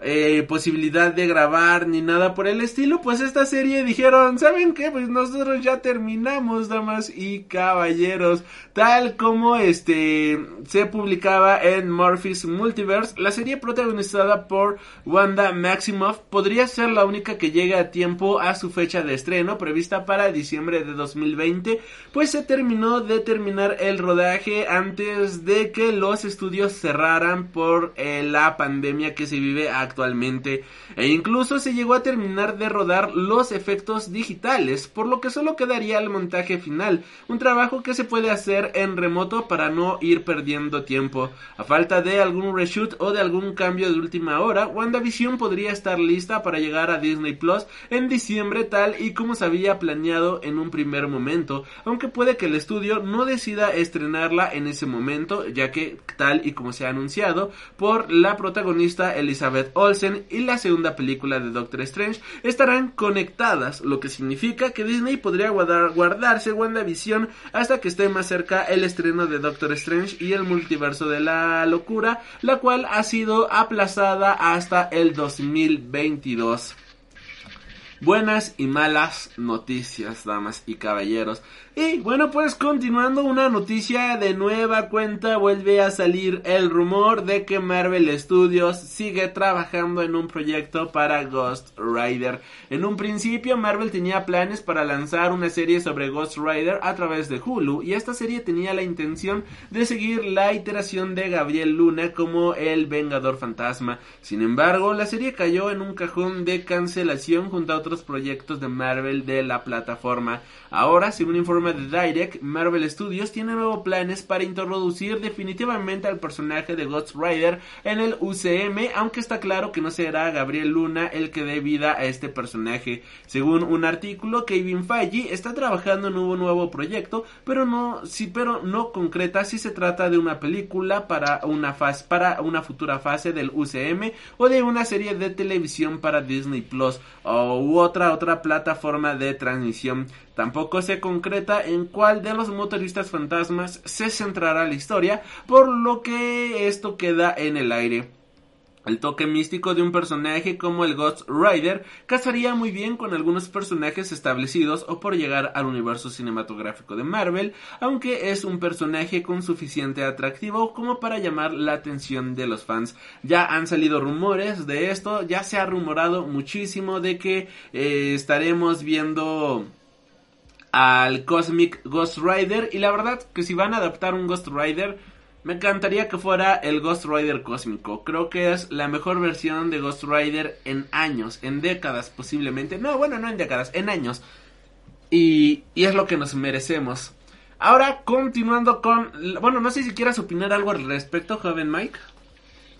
eh, posibilidad de grabar ni nada por el estilo, pues esta serie dijeron, ¿saben qué? Pues nosotros ya terminamos, damas y caballeros, tal como este se publicaba en Murphy's Multiverse, la serie protagonizada por Wanda Maximoff podría ser la única que llegue a tiempo a su fecha de estreno, prevista para diciembre de 2020, pues se terminó de terminar el rodaje antes de que los estudios cerraran por eh, la pandemia que se vive a actualmente e incluso se llegó a terminar de rodar los efectos digitales, por lo que solo quedaría el montaje final, un trabajo que se puede hacer en remoto para no ir perdiendo tiempo. A falta de algún reshoot o de algún cambio de última hora, WandaVision podría estar lista para llegar a Disney Plus en diciembre tal y como se había planeado en un primer momento, aunque puede que el estudio no decida estrenarla en ese momento, ya que tal y como se ha anunciado por la protagonista Elizabeth Olsen y la segunda película de Doctor Strange estarán conectadas, lo que significa que Disney podría guardar, guardarse WandaVision hasta que esté más cerca el estreno de Doctor Strange y el multiverso de la locura, la cual ha sido aplazada hasta el 2022. Buenas y malas noticias, damas y caballeros. Y bueno, pues continuando una noticia de nueva cuenta, vuelve a salir el rumor de que Marvel Studios sigue trabajando en un proyecto para Ghost Rider. En un principio, Marvel tenía planes para lanzar una serie sobre Ghost Rider a través de Hulu, y esta serie tenía la intención de seguir la iteración de Gabriel Luna como el Vengador Fantasma. Sin embargo, la serie cayó en un cajón de cancelación junto a otros proyectos de Marvel de la plataforma. Ahora, según de Direct, Marvel Studios tiene nuevos planes para introducir definitivamente al personaje de Ghost Rider en el UCM, aunque está claro que no será Gabriel Luna el que dé vida a este personaje. Según un artículo, Kevin Feige está trabajando en un nuevo proyecto, pero no, sí, pero no concreta si se trata de una película para una fase, para una futura fase del UCM o de una serie de televisión para Disney Plus o u otra otra plataforma de transmisión. Tampoco se concreta en cuál de los motoristas fantasmas se centrará la historia, por lo que esto queda en el aire. El toque místico de un personaje como el Ghost Rider casaría muy bien con algunos personajes establecidos o por llegar al universo cinematográfico de Marvel, aunque es un personaje con suficiente atractivo como para llamar la atención de los fans. Ya han salido rumores de esto, ya se ha rumorado muchísimo de que eh, estaremos viendo al Cosmic Ghost Rider. Y la verdad que si van a adaptar un Ghost Rider, me encantaría que fuera el Ghost Rider cósmico. Creo que es la mejor versión de Ghost Rider en años, en décadas posiblemente. No, bueno, no en décadas, en años. Y, y es lo que nos merecemos. Ahora, continuando con... Bueno, no sé si quieras opinar algo al respecto, joven Mike.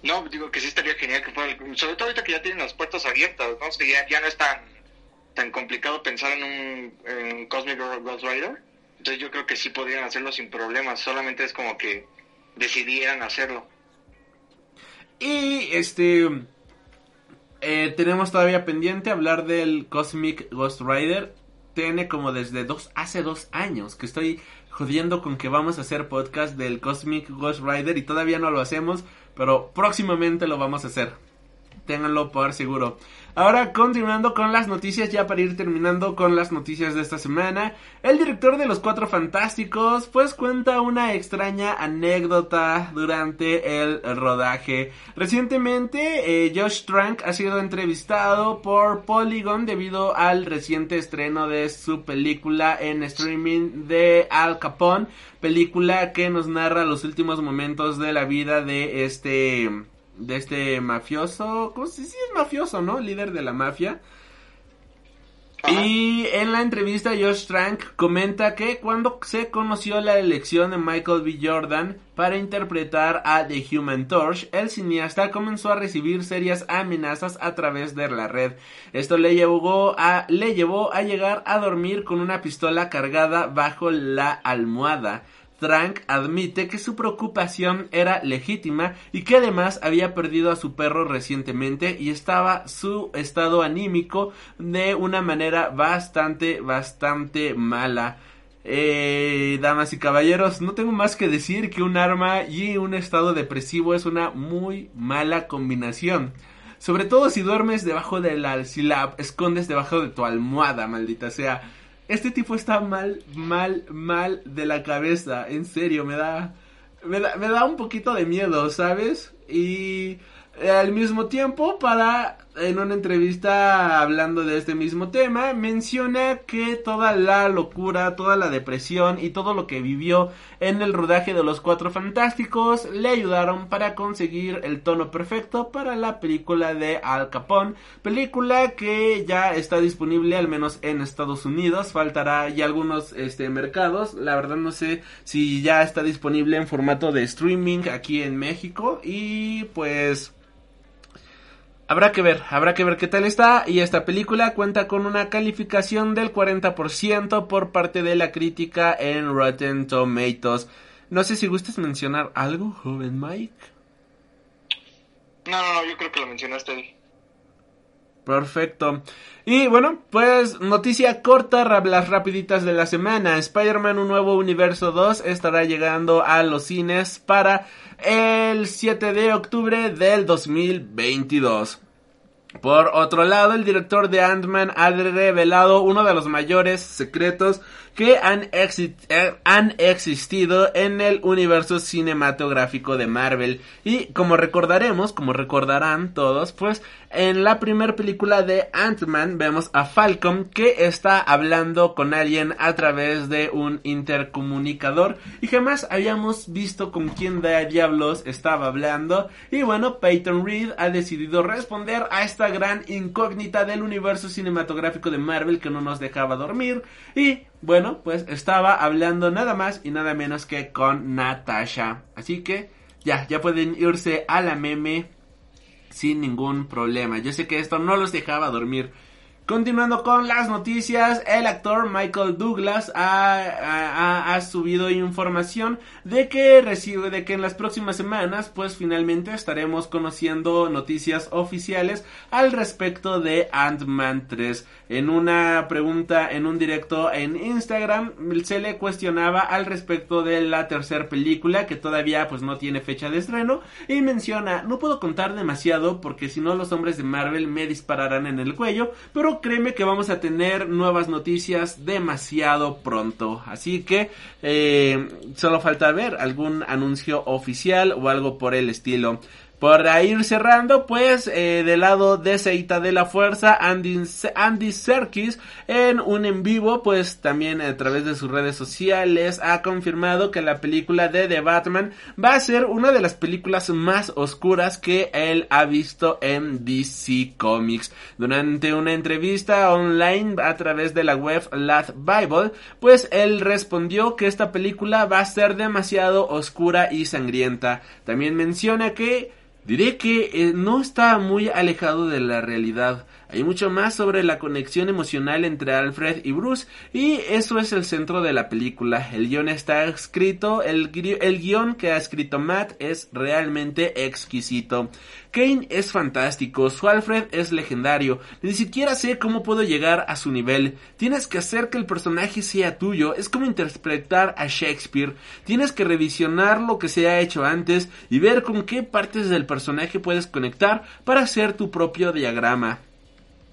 No, digo que sí estaría genial que fuera... Sobre todo ahorita que ya tienen las puertas abiertas, ¿no? que ya, ya no están tan complicado pensar en un Cosmic Ghost Rider. Entonces yo creo que sí podrían hacerlo sin problemas, solamente es como que decidieran hacerlo. Y este eh, tenemos todavía pendiente hablar del Cosmic Ghost Rider. Tiene como desde dos, hace dos años que estoy jodiendo con que vamos a hacer podcast del Cosmic Ghost Rider y todavía no lo hacemos, pero próximamente lo vamos a hacer. Ténganlo por seguro. Ahora continuando con las noticias, ya para ir terminando con las noticias de esta semana, el director de Los Cuatro Fantásticos pues cuenta una extraña anécdota durante el rodaje. Recientemente eh, Josh Trank ha sido entrevistado por Polygon debido al reciente estreno de su película en streaming de Al Capone, película que nos narra los últimos momentos de la vida de este de este mafioso, ¿cómo se dice? es mafioso, ¿no? Líder de la mafia. Y en la entrevista Josh Trank comenta que cuando se conoció la elección de Michael B. Jordan para interpretar a The Human Torch, el cineasta comenzó a recibir serias amenazas a través de la red. Esto le llevó a, le llevó a llegar a dormir con una pistola cargada bajo la almohada. Trank admite que su preocupación era legítima y que además había perdido a su perro recientemente y estaba su estado anímico de una manera bastante, bastante mala. Eh, damas y caballeros, no tengo más que decir que un arma y un estado depresivo es una muy mala combinación. Sobre todo si duermes debajo de la, si la escondes debajo de tu almohada, maldita sea. Este tipo está mal, mal, mal de la cabeza. En serio, me da, me da, me da un poquito de miedo, ¿sabes? Y al mismo tiempo, para en una entrevista hablando de este mismo tema, menciona que toda la locura, toda la depresión y todo lo que vivió en el rodaje de Los Cuatro Fantásticos le ayudaron para conseguir el tono perfecto para la película de Al Capone, película que ya está disponible al menos en Estados Unidos, faltará ya algunos este mercados, la verdad no sé si ya está disponible en formato de streaming aquí en México. Y pues Habrá que ver, habrá que ver qué tal está y esta película cuenta con una calificación del 40% por parte de la crítica en Rotten Tomatoes. No sé si gustas mencionar algo, joven Mike. No, no, no, yo creo que lo mencionaste. Perfecto. Y bueno, pues noticia corta, las rapiditas de la semana. Spider-Man Un Nuevo Universo 2 estará llegando a los cines para el 7 de octubre del 2022. Por otro lado, el director de Ant-Man ha revelado uno de los mayores secretos que han, eh, han, existido en el universo cinematográfico de Marvel. Y como recordaremos, como recordarán todos, pues en la primera película de Ant-Man vemos a Falcon que está hablando con alguien a través de un intercomunicador y jamás habíamos visto con quién de diablos estaba hablando. Y bueno, Peyton Reed ha decidido responder a esta gran incógnita del universo cinematográfico de Marvel que no nos dejaba dormir. Y bueno, pues estaba hablando nada más y nada menos que con Natasha. Así que ya, ya pueden irse a la meme sin ningún problema. Yo sé que esto no los dejaba dormir. Continuando con las noticias, el actor Michael Douglas ha, subido información de que recibe, de que en las próximas semanas, pues finalmente estaremos conociendo noticias oficiales al respecto de Ant-Man 3. En una pregunta en un directo en Instagram, se le cuestionaba al respecto de la tercera película, que todavía pues no tiene fecha de estreno, y menciona, no puedo contar demasiado porque si no los hombres de Marvel me dispararán en el cuello, pero créeme que vamos a tener nuevas noticias demasiado pronto. Así que eh, solo falta ver algún anuncio oficial o algo por el estilo. Para ir cerrando, pues, eh, del lado de Seita de la Fuerza, Andy, Andy Serkis, en un en vivo, pues, también a través de sus redes sociales, ha confirmado que la película de The Batman va a ser una de las películas más oscuras que él ha visto en DC Comics. Durante una entrevista online a través de la web Last Bible, pues, él respondió que esta película va a ser demasiado oscura y sangrienta. También menciona que Diré que eh, no está muy alejado de la realidad. Hay mucho más sobre la conexión emocional entre Alfred y Bruce y eso es el centro de la película. El guion está escrito, el, el guion que ha escrito Matt es realmente exquisito. Kane es fantástico, su Alfred es legendario, ni siquiera sé cómo puedo llegar a su nivel. Tienes que hacer que el personaje sea tuyo, es como interpretar a Shakespeare. Tienes que revisionar lo que se ha hecho antes y ver con qué partes del personaje personaje puedes conectar para hacer tu propio diagrama.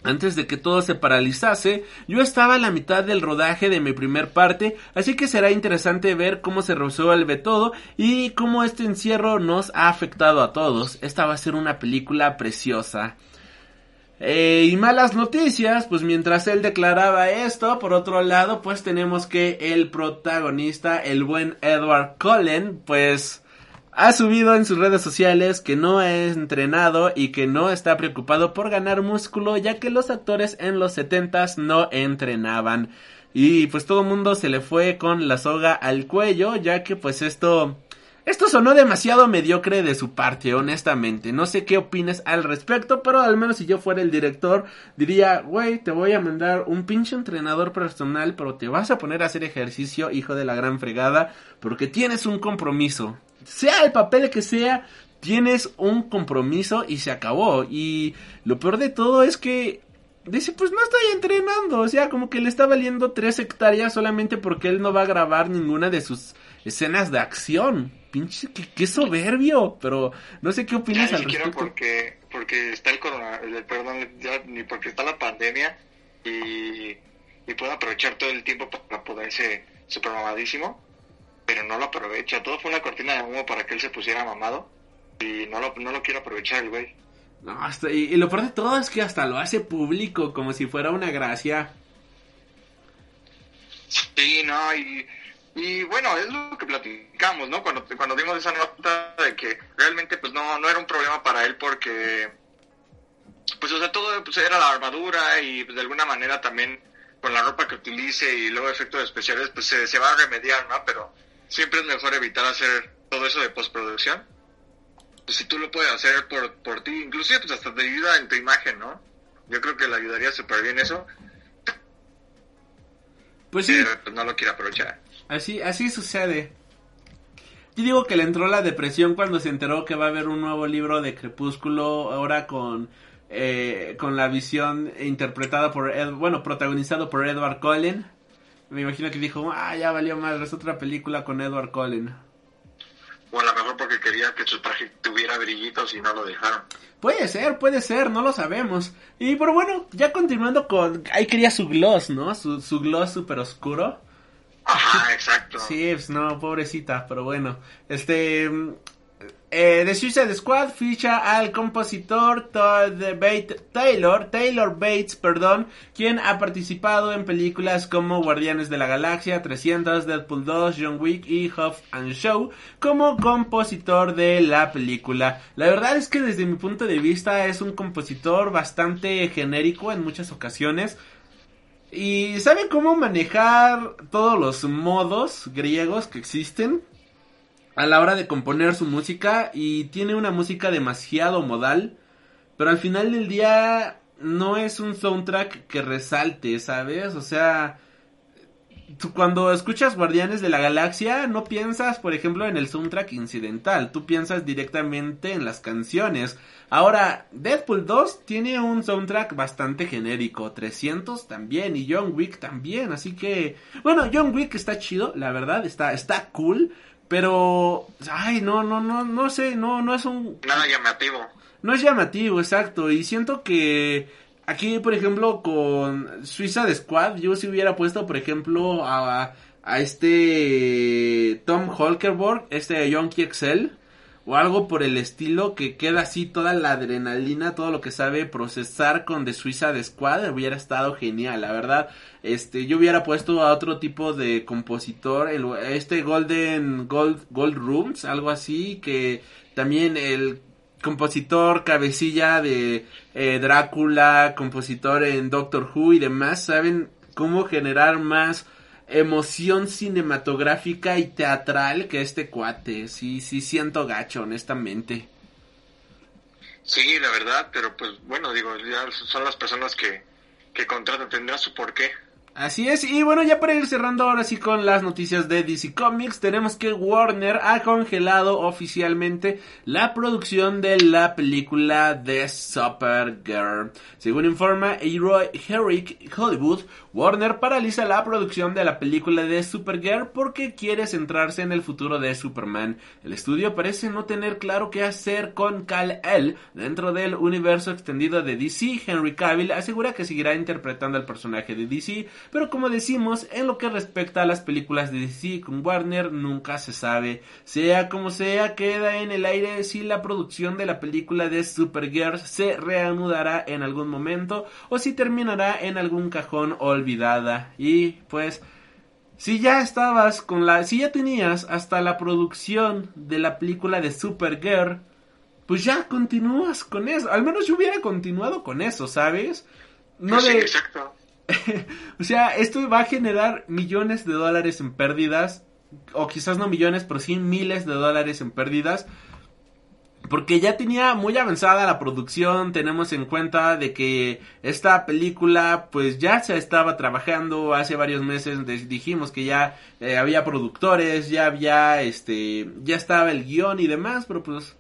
Antes de que todo se paralizase, yo estaba a la mitad del rodaje de mi primer parte, así que será interesante ver cómo se resuelve todo y cómo este encierro nos ha afectado a todos. Esta va a ser una película preciosa. Eh, y malas noticias, pues mientras él declaraba esto, por otro lado, pues tenemos que el protagonista, el buen Edward Cullen, pues ha subido en sus redes sociales que no es entrenado y que no está preocupado por ganar músculo ya que los actores en los setentas no entrenaban. Y pues todo el mundo se le fue con la soga al cuello ya que pues esto... Esto sonó demasiado mediocre de su parte, honestamente. No sé qué opines al respecto, pero al menos si yo fuera el director, diría, güey, te voy a mandar un pinche entrenador personal, pero te vas a poner a hacer ejercicio, hijo de la gran fregada, porque tienes un compromiso sea el papel que sea, tienes un compromiso y se acabó. Y lo peor de todo es que dice, pues no estoy entrenando. O sea, como que le está valiendo tres hectáreas solamente porque él no va a grabar ninguna de sus escenas de acción. Pinche, qué, soberbio. Pero no sé qué opinas al respecto. porque, porque está el corona, perdón, ni porque está la pandemia y, y puede aprovechar todo el tiempo para poderse super mamadísimo pero no lo aprovecha. Todo fue una cortina de humo para que él se pusiera mamado y no lo, no lo quiere aprovechar el güey. No, hasta, y, lo peor de todo es que hasta lo hace público, como si fuera una gracia. Sí, no, y, y bueno, es lo que platicamos, ¿no? Cuando, cuando dimos esa nota de que realmente pues no, no era un problema para él porque, pues o sea, todo pues, era la armadura y pues, de alguna manera también con la ropa que utilice y luego efectos especiales pues se, se va a remediar, ¿no? Pero siempre es mejor evitar hacer todo eso de postproducción. Pues si tú lo puedes hacer por, por ti, inclusive pues hasta te ayuda en tu imagen, ¿no? Yo creo que le ayudaría súper bien eso. Pues sí. Pero pues, no lo quiere aprovechar. Así, así sucede. Yo digo que le entró la depresión cuando se enteró que va a haber un nuevo libro de Crepúsculo ahora con eh, con la visión interpretada por Ed, bueno protagonizado por Edward Cullen me imagino que dijo, ah, ya valió más, es otra película con Edward Cullen. O a lo mejor porque quería que su traje tuviera brillitos y no lo dejaron. Puede ser, puede ser, no lo sabemos. Y pero bueno, ya continuando con... Ahí quería su gloss, ¿no? Su, su gloss súper oscuro. Ajá, exacto. Sí, pues no, pobrecita, pero bueno. Este, eh, The Suicide Squad ficha al compositor Taylor, Taylor Bates, perdón, quien ha participado en películas como Guardianes de la Galaxia, 300, Deadpool 2, John Wick y Huff and Show, como compositor de la película. La verdad es que desde mi punto de vista es un compositor bastante genérico en muchas ocasiones. Y sabe cómo manejar todos los modos griegos que existen a la hora de componer su música y tiene una música demasiado modal, pero al final del día no es un soundtrack que resalte, ¿sabes? O sea, cuando escuchas Guardianes de la Galaxia no piensas, por ejemplo, en el soundtrack incidental, tú piensas directamente en las canciones. Ahora, Deadpool 2 tiene un soundtrack bastante genérico, 300 también y John Wick también, así que, bueno, John Wick está chido, la verdad, está está cool, pero, ay, no, no, no, no sé, no, no es un... Nada llamativo. No es llamativo, exacto. Y siento que aquí, por ejemplo, con Suiza de Squad, yo si hubiera puesto, por ejemplo, a, a este Tom Holkerborg, este Yonky Excel o algo por el estilo que queda así toda la adrenalina, todo lo que sabe procesar con The Suicide Squad hubiera estado genial, la verdad. Este, yo hubiera puesto a otro tipo de compositor, el, este Golden Gold Gold Rooms, algo así que también el compositor cabecilla de eh, Drácula, compositor en Doctor Who y demás, saben cómo generar más emoción cinematográfica y teatral que este cuate. Sí, sí siento gacho, honestamente. Sí, la verdad, pero pues bueno, digo, ya son las personas que, que contratan, tendrá su porqué. Así es, y bueno, ya para ir cerrando ahora sí con las noticias de DC Comics, tenemos que Warner ha congelado oficialmente la producción de la película de Supergirl. Según informa Heroic Herrick Hollywood, Warner paraliza la producción de la película de Supergirl porque quiere centrarse en el futuro de Superman. El estudio parece no tener claro qué hacer con Kal-El dentro del universo extendido de DC. Henry Cavill asegura que seguirá interpretando al personaje de DC pero como decimos, en lo que respecta a las películas de DC con Warner, nunca se sabe. Sea como sea, queda en el aire si la producción de la película de Supergirl se reanudará en algún momento o si terminará en algún cajón olvidada. Y pues... Si ya estabas con la, si ya tenías hasta la producción de la película de Supergirl, pues ya continúas con eso. Al menos yo hubiera continuado con eso, ¿sabes? No de, exacto. o sea, esto va a generar millones de dólares en pérdidas, o quizás no millones, pero sí miles de dólares en pérdidas. Porque ya tenía muy avanzada la producción, tenemos en cuenta de que esta película pues ya se estaba trabajando hace varios meses, dijimos que ya eh, había productores, ya había este, ya estaba el guion y demás, pero pues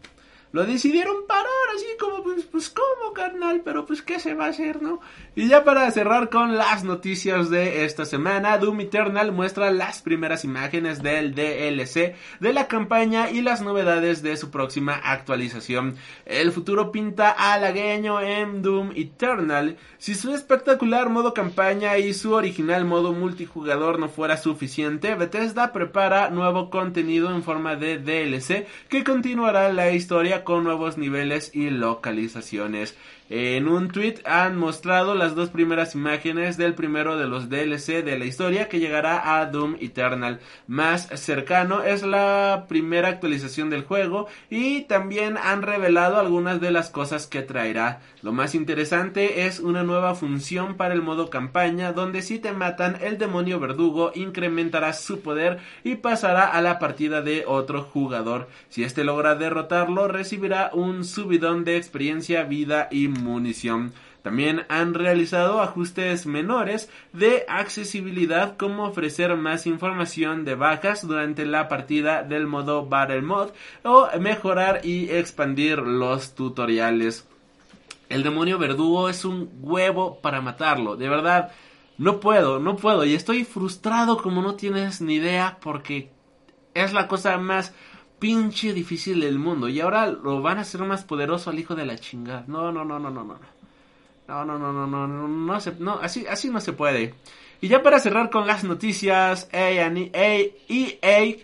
lo decidieron parar así como pues, pues cómo carnal, pero pues qué se va a hacer, ¿no? Y ya para cerrar con las noticias de esta semana, Doom Eternal muestra las primeras imágenes del DLC de la campaña y las novedades de su próxima actualización. El futuro pinta halagueño en Doom Eternal. Si su espectacular modo campaña y su original modo multijugador no fuera suficiente, Bethesda prepara nuevo contenido en forma de DLC que continuará la historia con nuevos niveles y localizaciones. En un tweet han mostrado las dos primeras imágenes del primero de los DLC de la historia que llegará a Doom Eternal. Más cercano es la primera actualización del juego y también han revelado algunas de las cosas que traerá. Lo más interesante es una nueva función para el modo campaña donde si te matan el demonio verdugo incrementará su poder y pasará a la partida de otro jugador. Si este logra derrotarlo recibirá un subidón de experiencia, vida y munición. También han realizado ajustes menores de accesibilidad como ofrecer más información de bajas durante la partida del modo Battle Mode o mejorar y expandir los tutoriales. El demonio verdugo es un huevo para matarlo, de verdad. No puedo, no puedo y estoy frustrado como no tienes ni idea porque es la cosa más pinche difícil del mundo. Y ahora lo van a hacer más poderoso al hijo de la chingada. No, no, no, no, no, no. No, no, no, no, no, no, no, se, no, así, así no se puede. Y ya para cerrar con las noticias, EA, EA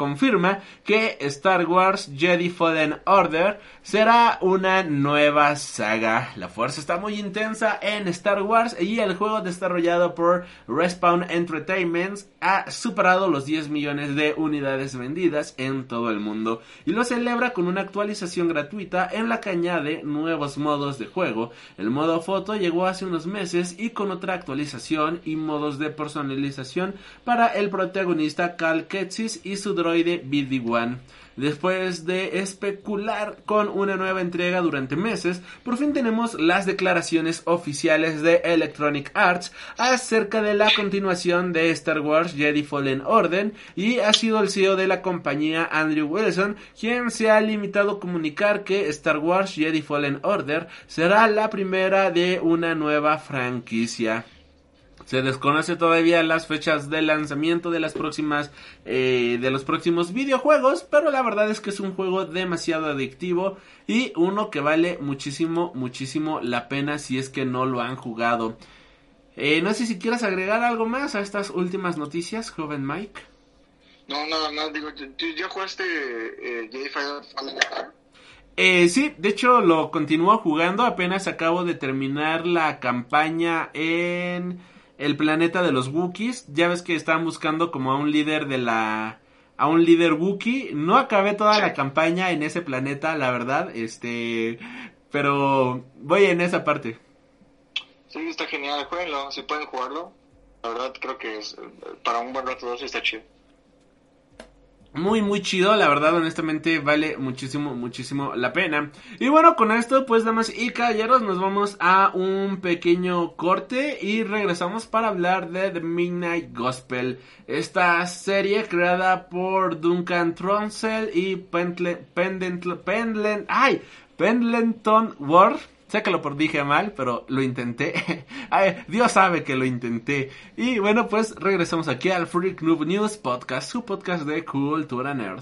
confirma que Star Wars Jedi Fallen Order será una nueva saga. La fuerza está muy intensa en Star Wars y el juego desarrollado por Respawn Entertainment ha superado los 10 millones de unidades vendidas en todo el mundo y lo celebra con una actualización gratuita en la que añade nuevos modos de juego. El modo foto llegó hace unos meses y con otra actualización y modos de personalización para el protagonista Cal Ketsis y su droide BD-1. Después de especular con una nueva entrega durante meses, por fin tenemos las declaraciones oficiales de Electronic Arts acerca de la continuación de Star Wars Jedi Fallen Order y ha sido el CEO de la compañía Andrew Wilson quien se ha limitado a comunicar que Star Wars Jedi Fallen Order será la primera de una nueva franquicia. Se desconoce todavía las fechas de lanzamiento de las próximas eh, de los próximos videojuegos, pero la verdad es que es un juego demasiado adictivo y uno que vale muchísimo, muchísimo la pena si es que no lo han jugado. Eh, no sé si quieras agregar algo más a estas últimas noticias, joven Mike. No, nada más, digo, ¿ya jugaste eh, Fallen eh, sí, de hecho lo continúo jugando, apenas acabo de terminar la campaña en el planeta de los Wookiees. Ya ves que estaban buscando como a un líder de la a un líder Wookiee. No acabé toda la campaña en ese planeta, la verdad, este, pero voy en esa parte. Sí, está genial, jueguenlo, si pueden jugarlo. La verdad creo que es para un buen rato 2 está chido. Muy, muy chido, la verdad, honestamente, vale muchísimo, muchísimo la pena. Y bueno, con esto, pues, damas y caballeros, nos vamos a un pequeño corte y regresamos para hablar de The Midnight Gospel. Esta serie creada por Duncan Trussell y Pendleton, Pendleton, ay, Pendleton Ward Sé que lo dije mal, pero lo intenté. Dios sabe que lo intenté. Y bueno, pues regresamos aquí al Freak Noob News Podcast, su podcast de cultura nerd.